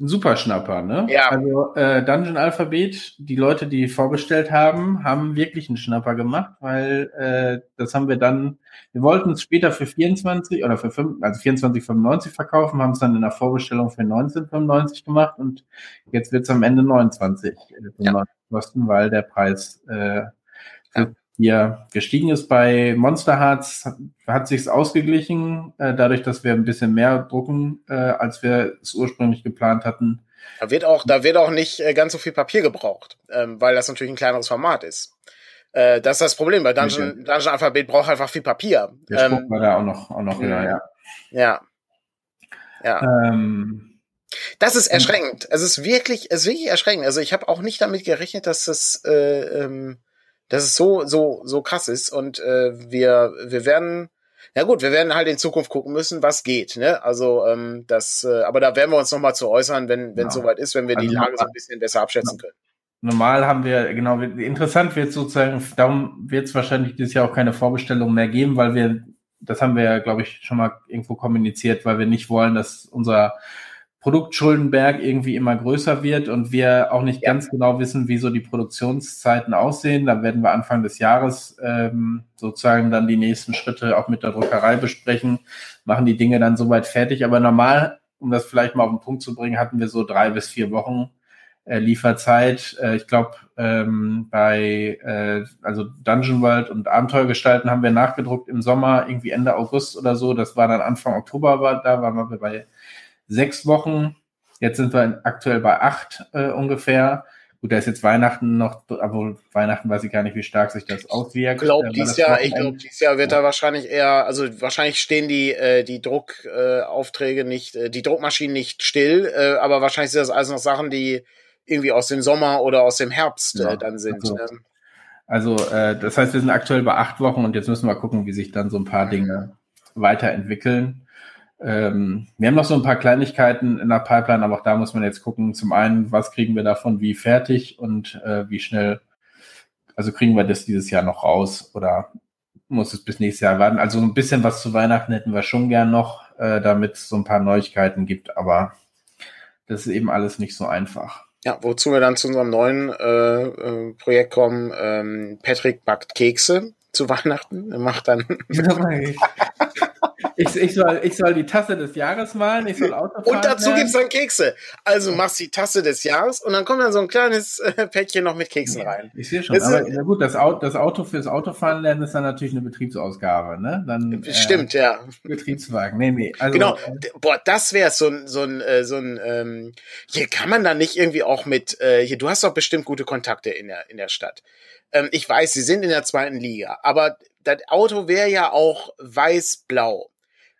ein Superschnapper, ne? Ja. Also äh, Dungeon Alphabet, die Leute, die vorbestellt haben, haben wirklich einen Schnapper gemacht, weil äh, das haben wir dann, wir wollten es später für 24 oder für 5, also 24,95 verkaufen, haben es dann in der Vorbestellung für 19,95 gemacht und jetzt wird es am Ende 29 Ja. kosten, weil der Preis äh, hier gestiegen ist. Bei Monster Hearts hat, sich's ausgeglichen, äh, dadurch, dass wir ein bisschen mehr drucken, äh, als wir es ursprünglich geplant hatten. Da wird auch, da wird auch nicht äh, ganz so viel Papier gebraucht, ähm, weil das natürlich ein kleineres Format ist. Äh, das ist das Problem. Bei Dungeon, Dungeon Alphabet braucht einfach viel Papier. Der Ähm, war da auch noch, auch noch höher, ja. ja. Ja. Ähm, das ist erschreckend. Es ist wirklich, es ist wirklich erschreckend. Also ich habe auch nicht damit gerechnet, dass das, äh, ähm, dass es so, so, so krass ist. Und äh, wir, wir werden, ja gut, wir werden halt in Zukunft gucken müssen, was geht. Ne? Also ähm, das, äh, aber da werden wir uns noch mal zu äußern, wenn wenn es ja. soweit ist, wenn wir also die Lage so ein bisschen besser abschätzen können. Normal haben wir, genau, interessant wird sozusagen, darum wird es wahrscheinlich dieses Jahr auch keine Vorbestellung mehr geben, weil wir, das haben wir ja, glaube ich, schon mal irgendwo kommuniziert, weil wir nicht wollen, dass unser Produktschuldenberg irgendwie immer größer wird und wir auch nicht ja. ganz genau wissen, wie so die Produktionszeiten aussehen. Da werden wir Anfang des Jahres ähm, sozusagen dann die nächsten Schritte auch mit der Druckerei besprechen, machen die Dinge dann soweit fertig. Aber normal, um das vielleicht mal auf den Punkt zu bringen, hatten wir so drei bis vier Wochen äh, Lieferzeit. Äh, ich glaube, ähm, bei äh, also Dungeon World und Abenteuergestalten haben wir nachgedruckt im Sommer, irgendwie Ende August oder so. Das war dann Anfang Oktober, war, da waren wir bei sechs Wochen. Jetzt sind wir aktuell bei acht äh, ungefähr. Gut, da ist jetzt Weihnachten noch, aber Weihnachten weiß ich gar nicht, wie stark sich das auswirkt. Ich glaube, äh, dieses Jahr, ich glaube, dieses Jahr wird da wahrscheinlich eher, also wahrscheinlich stehen die, äh, die Druckaufträge äh, nicht, äh, die Druckmaschinen nicht still, äh, aber wahrscheinlich sind das alles noch Sachen, die irgendwie aus dem Sommer oder aus dem Herbst ja. äh, dann sind. Also, ne? also äh, das heißt, wir sind aktuell bei acht Wochen und jetzt müssen wir gucken, wie sich dann so ein paar Dinge weiterentwickeln. Ähm, wir haben noch so ein paar Kleinigkeiten in der Pipeline, aber auch da muss man jetzt gucken. Zum einen, was kriegen wir davon wie fertig und äh, wie schnell, also kriegen wir das dieses Jahr noch raus oder muss es bis nächstes Jahr warten? Also ein bisschen was zu Weihnachten hätten wir schon gern noch, äh, damit es so ein paar Neuigkeiten gibt, aber das ist eben alles nicht so einfach. Ja, wozu wir dann zu unserem neuen äh, äh, Projekt kommen. Ähm, Patrick backt Kekse zu Weihnachten. Er macht dann. Ich, ich, soll, ich soll die Tasse des Jahres malen, ich soll Auto fahren. Und dazu gibt es dann Kekse. Also machst die Tasse des Jahres und dann kommt dann so ein kleines äh, Päckchen noch mit Keksen rein. Ich sehe schon, das aber na gut, das Auto, das Auto fürs Autofahren lernen ist dann natürlich eine Betriebsausgabe, ne? Dann, äh, Stimmt, äh, ja. Betriebswagen, nee, nee. Also, genau, äh, boah, das wäre so ein, so ein, so ein, ähm, hier kann man da nicht irgendwie auch mit, äh, hier, du hast doch bestimmt gute Kontakte in der, in der Stadt. Ähm, ich weiß, sie sind in der zweiten Liga, aber das Auto wäre ja auch weiß-blau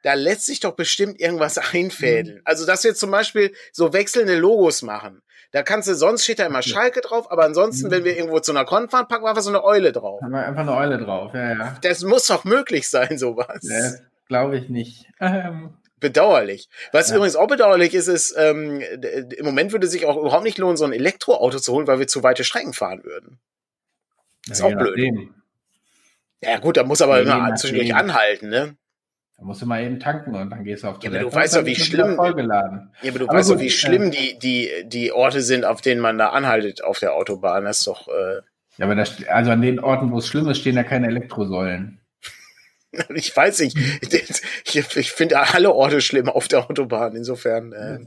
da lässt sich doch bestimmt irgendwas einfädeln. Mhm. Also, dass wir zum Beispiel so wechselnde Logos machen. Da kannst du, sonst steht da immer Schalke drauf, aber ansonsten, mhm. wenn wir irgendwo zu einer Con fahren, packen wir einfach so eine Eule drauf. Haben wir einfach eine Eule drauf, ja, ja. Das muss doch möglich sein, sowas. Ja, glaube ich nicht. Ähm. Bedauerlich. Was ja. übrigens auch bedauerlich ist, ist, ähm, im Moment würde sich auch überhaupt nicht lohnen, so ein Elektroauto zu holen, weil wir zu weite Strecken fahren würden. Das ist ja, auch blöd. Nachdem. Ja, gut, da muss aber immer zwischendurch anhalten, ne? Da musst du mal eben tanken und dann gehst du auf Toilette. Ja, aber du weißt doch, wie schlimm. Vollgeladen. Ja, aber du aber weißt doch, wie schlimm die, die, die Orte sind, auf denen man da anhaltet auf der Autobahn. Das ist doch. Äh ja, aber das, also an den Orten, wo es schlimm ist, stehen da keine Elektrosäulen. ich weiß nicht. Ich, ich finde alle Orte schlimm auf der Autobahn. Insofern. Äh,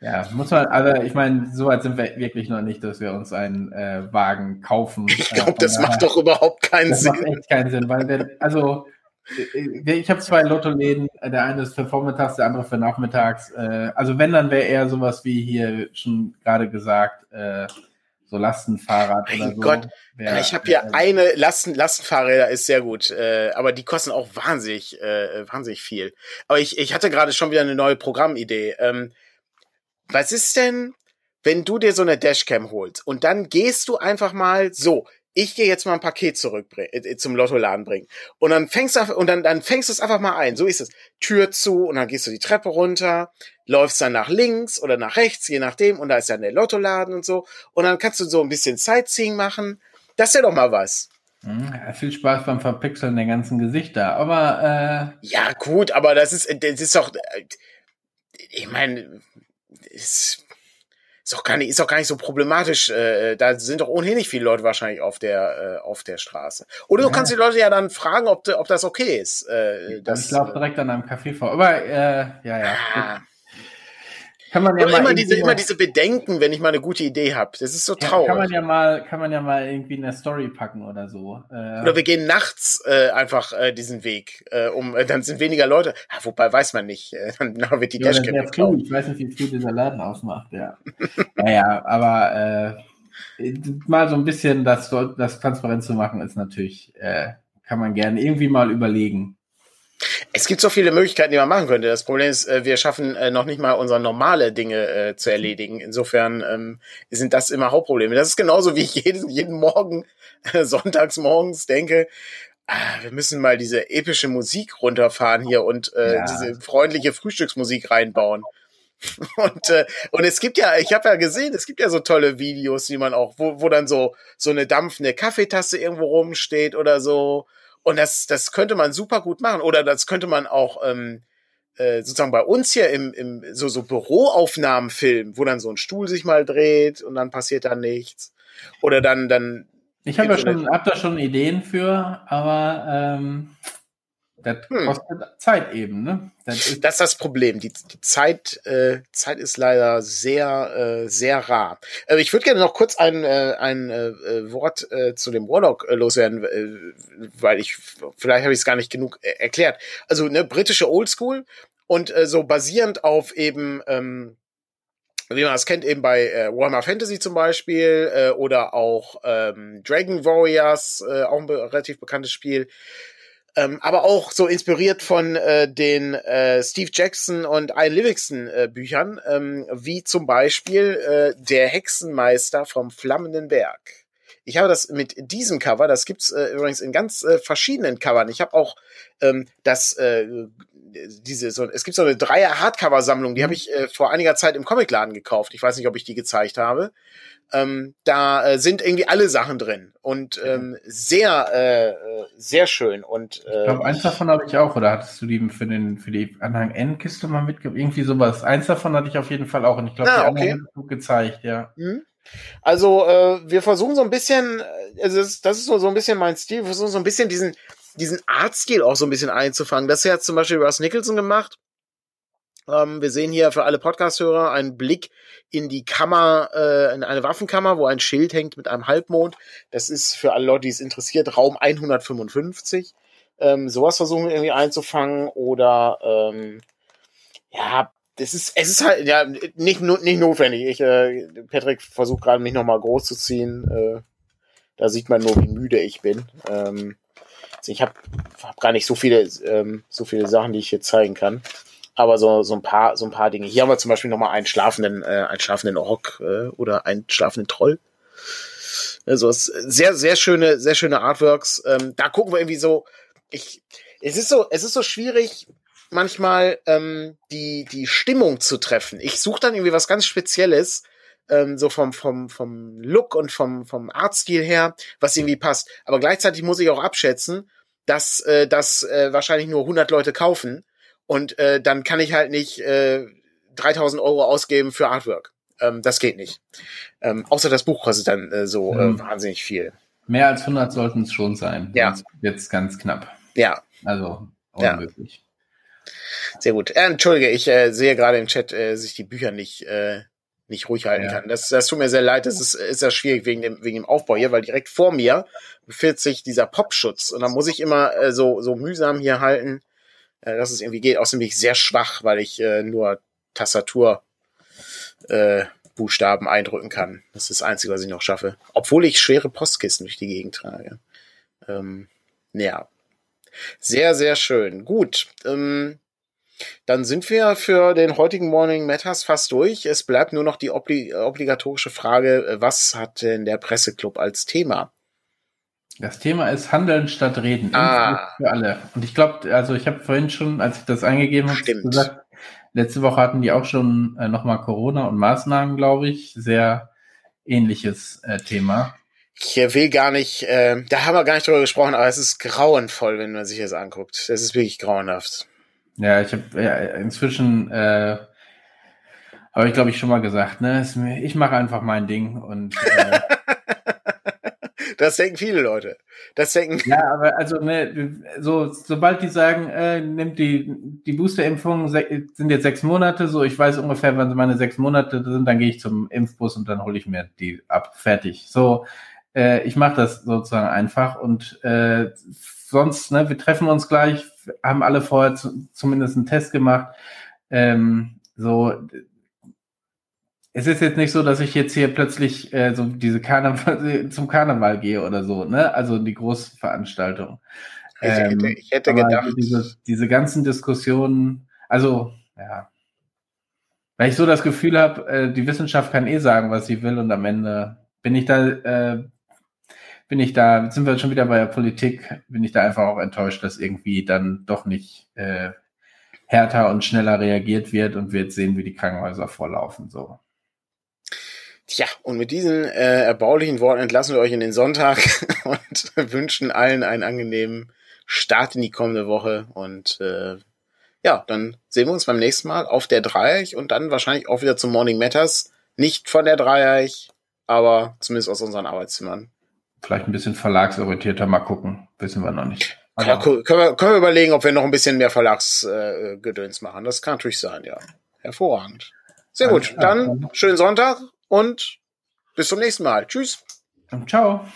ja, muss man, also ich meine, so weit sind wir wirklich noch nicht, dass wir uns einen äh, Wagen kaufen. Ich glaube, äh, das macht doch überhaupt keinen das Sinn. Das macht echt keinen Sinn, weil der, also äh, ich habe zwei Lottoläden, der eine ist für vormittags, der andere für nachmittags. Äh, also wenn, dann wäre eher sowas wie hier schon gerade gesagt, äh, so Lastenfahrrad mein oder so. Gott, wär, ich habe hier eine Lasten, Lastenfahrräder ist sehr gut, aber die kosten auch wahnsinnig, wahnsinnig viel. Aber ich, ich hatte gerade schon wieder eine neue Programmidee. Ähm, was ist denn, wenn du dir so eine Dashcam holst und dann gehst du einfach mal so, ich gehe jetzt mal ein Paket zurück äh, zum Lottoladen bringen. Und dann fängst du und dann, dann fängst du es einfach mal ein. So ist es. Tür zu und dann gehst du die Treppe runter, läufst dann nach links oder nach rechts, je nachdem, und da ist dann der Lottoladen und so. Und dann kannst du so ein bisschen Sightseeing machen. Das ist ja doch mal was. Hm, ja, viel Spaß beim Verpixeln der ganzen Gesichter, aber äh Ja, gut, aber das ist, das ist doch. Äh, ich meine, ist ist doch gar nicht, ist doch gar nicht so problematisch. Äh, da sind doch ohnehin nicht viele Leute wahrscheinlich auf der, äh, auf der Straße. Oder du ja. kannst die Leute ja dann fragen, ob, ob das okay ist. Äh, das, ich laufe direkt an einem Café vor. Aber äh, ja, ja. Ah. Kann man ja mal immer diese, immer diese Bedenken, wenn ich mal eine gute Idee habe. Das ist so traurig. Kann man ja mal, kann man ja mal irgendwie in der Story packen oder so. Äh, oder wir gehen nachts äh, einfach äh, diesen Weg, äh, um äh, dann sind weniger Leute. Ja, wobei weiß man nicht. Äh, dann wird die ja, Dashcam geklaut. Ich weiß nicht, wie früh dieser Laden ausmacht. Ja. naja, aber äh, mal so ein bisschen das, das transparent zu machen ist natürlich, äh, kann man gerne irgendwie mal überlegen. Es gibt so viele Möglichkeiten, die man machen könnte. Das Problem ist, äh, wir schaffen äh, noch nicht mal unsere normale Dinge äh, zu erledigen. Insofern ähm, sind das immer Hauptprobleme. Das ist genauso, wie ich jeden, jeden Morgen, äh, sonntags morgens denke, ah, wir müssen mal diese epische Musik runterfahren hier und äh, ja. diese freundliche Frühstücksmusik reinbauen. Und, äh, und es gibt ja, ich habe ja gesehen, es gibt ja so tolle Videos, die man auch, wo, wo dann so, so eine dampfende Kaffeetasse irgendwo rumsteht oder so. Und das, das könnte man super gut machen. Oder das könnte man auch ähm, äh, sozusagen bei uns hier im, im so, so Büroaufnahmen filmen, wo dann so ein Stuhl sich mal dreht und dann passiert da nichts. Oder dann, dann. Ich habe ja schon, hab da schon Ideen für, aber ähm, das hm. kostet Zeit eben, ne? Das ist, das, ist das Problem. Die, die Zeit, äh, Zeit ist leider sehr, äh, sehr rar. Äh, ich würde gerne noch kurz ein, äh, ein äh, äh, Wort äh, zu dem Warlock äh, loswerden, äh, weil ich, vielleicht habe ich es gar nicht genug äh, erklärt. Also eine britische Oldschool und äh, so basierend auf eben ähm, wie man das kennt, eben bei äh, Warhammer Fantasy zum Beispiel äh, oder auch ähm, Dragon Warriors, äh, auch ein relativ bekanntes Spiel. Ähm, aber auch so inspiriert von äh, den äh, Steve Jackson und Ian Livingston äh, Büchern, ähm, wie zum Beispiel äh, Der Hexenmeister vom Flammenden Berg. Ich habe das mit diesem Cover, das gibt's äh, übrigens in ganz äh, verschiedenen Covern. Ich habe auch ähm, das äh, diese so es gibt so eine Dreier Hardcover Sammlung, die habe ich äh, vor einiger Zeit im Comicladen gekauft. Ich weiß nicht, ob ich die gezeigt habe. Ähm, da äh, sind irgendwie alle Sachen drin und ähm, sehr, äh, sehr schön. Und äh, ich glaube, eins davon habe ich auch, oder hattest du die für den für die Anhang N-Kiste mal mitgegeben? Irgendwie sowas. Eins davon hatte ich auf jeden Fall auch und ich glaube, ah, die okay. anderen gezeigt, ja. Mhm. Also äh, wir versuchen so ein bisschen, also das, das ist so, so ein bisschen mein Stil, wir versuchen so ein bisschen diesen, diesen Artstil auch so ein bisschen einzufangen. Das hat zum Beispiel Russ Nicholson gemacht. Ähm, wir sehen hier für alle Podcast-Hörer einen Blick in die Kammer, äh, in eine Waffenkammer, wo ein Schild hängt mit einem Halbmond. Das ist für alle Leute, die es interessiert, Raum 155. Ähm, sowas versuchen wir irgendwie einzufangen oder ähm, ja, das ist, es ist halt ja nicht, nicht notwendig. Ich, äh, Patrick versucht gerade mich nochmal groß zu ziehen. Äh, da sieht man nur, wie müde ich bin. Ähm, also ich habe hab gar nicht so viele, ähm, so viele Sachen, die ich hier zeigen kann aber so, so ein paar, so ein paar Dinge. Hier haben wir zum Beispiel nochmal einen schlafenden, äh, einen schlafenden Ork äh, oder einen schlafenden Troll. Also sehr, sehr schöne, sehr schöne Artworks. Ähm, da gucken wir irgendwie so. Ich, es ist so, es ist so schwierig, manchmal ähm, die die Stimmung zu treffen. Ich suche dann irgendwie was ganz Spezielles, ähm, so vom vom vom Look und vom vom Artstil her, was irgendwie passt. Aber gleichzeitig muss ich auch abschätzen, dass äh, das äh, wahrscheinlich nur 100 Leute kaufen und äh, dann kann ich halt nicht äh, 3000 Euro ausgeben für Artwork. Ähm, das geht nicht. Ähm, außer das Buch kostet dann äh, so äh, hm. wahnsinnig viel. Mehr als 100 sollten es schon sein. Ja. Jetzt ganz knapp. Ja. Also unmöglich. Ja. Sehr gut. Äh, Entschuldige, ich äh, sehe gerade im Chat, äh, sich die Bücher nicht äh, nicht ruhig halten ja. kann. Das, das tut mir sehr leid. Das ist, ist ja schwierig wegen dem, wegen dem Aufbau hier, weil direkt vor mir befindet sich dieser Popschutz. Und dann muss ich immer äh, so, so mühsam hier halten äh, dass es irgendwie geht. Außerdem bin ich sehr schwach, weil ich äh, nur Tastatur äh, Buchstaben eindrücken kann. Das ist das Einzige, was ich noch schaffe. Obwohl ich schwere Postkisten durch die Gegend trage. Ähm, ja. Sehr, sehr schön. Gut. Ähm, dann sind wir für den heutigen Morning Matters fast durch. Es bleibt nur noch die obli obligatorische Frage, äh, was hat denn der Presseclub als Thema? Das Thema ist Handeln statt Reden. Ah. Für alle. Und ich glaube, also ich habe vorhin schon, als ich das eingegeben habe, gesagt, letzte Woche hatten die auch schon äh, nochmal Corona und Maßnahmen, glaube ich. Sehr ähnliches äh, Thema. Ich will gar nicht, äh, da haben wir gar nicht drüber gesprochen, aber es ist grauenvoll, wenn man sich das anguckt. Es ist wirklich grauenhaft. Ja, ich habe ja, inzwischen, äh, habe ich glaube ich schon mal gesagt, ne, ich mache einfach mein Ding und äh, Das denken viele Leute. Das denken. Ja, aber also ne, so sobald die sagen, äh, nimmt die die Boosterimpfung sind jetzt sechs Monate, so ich weiß ungefähr, wann meine sechs Monate sind, dann gehe ich zum Impfbus und dann hole ich mir die ab, fertig. So, äh, ich mache das sozusagen einfach und äh, sonst, ne, wir treffen uns gleich, haben alle vorher zu, zumindest einen Test gemacht. Ähm, so, es ist jetzt nicht so, dass ich jetzt hier plötzlich äh, so diese Karneval zum Karneval gehe oder so, ne? Also die Großveranstaltung. Ich, hätte, Ähm, ich hätte gedacht, Diese, diese ganzen Diskussionen, also, ja. Weil ich so das Gefühl habe, äh, die Wissenschaft kann eh sagen, was sie will und am Ende bin ich da, äh, bin ich da, sind wir schon wieder bei der Politik, bin ich da einfach auch enttäuscht, dass irgendwie dann doch nicht äh, härter und schneller reagiert wird und wir jetzt sehen, wie die Krankenhäuser vorlaufen. So. Tja, und mit diesen äh, erbaulichen Worten entlassen wir euch in den Sonntag und wünschen allen einen angenehmen Start in die kommende Woche. Und äh, ja, dann sehen wir uns beim nächsten Mal auf der Dreieich und dann wahrscheinlich auch wieder zum Morning Matters. Nicht von der Dreieich, aber zumindest aus unseren Arbeitszimmern. Vielleicht ein bisschen verlagsorientierter, mal gucken. Wissen wir noch nicht. Ja, Aber können, wir, können wir überlegen, ob wir noch ein bisschen mehr Verlagsgedöns äh, machen. Das kann natürlich sein, ja. Hervorragend. Sehr gut. Dann schönen Sonntag und bis zum nächsten Mal. Tschüss. ciao.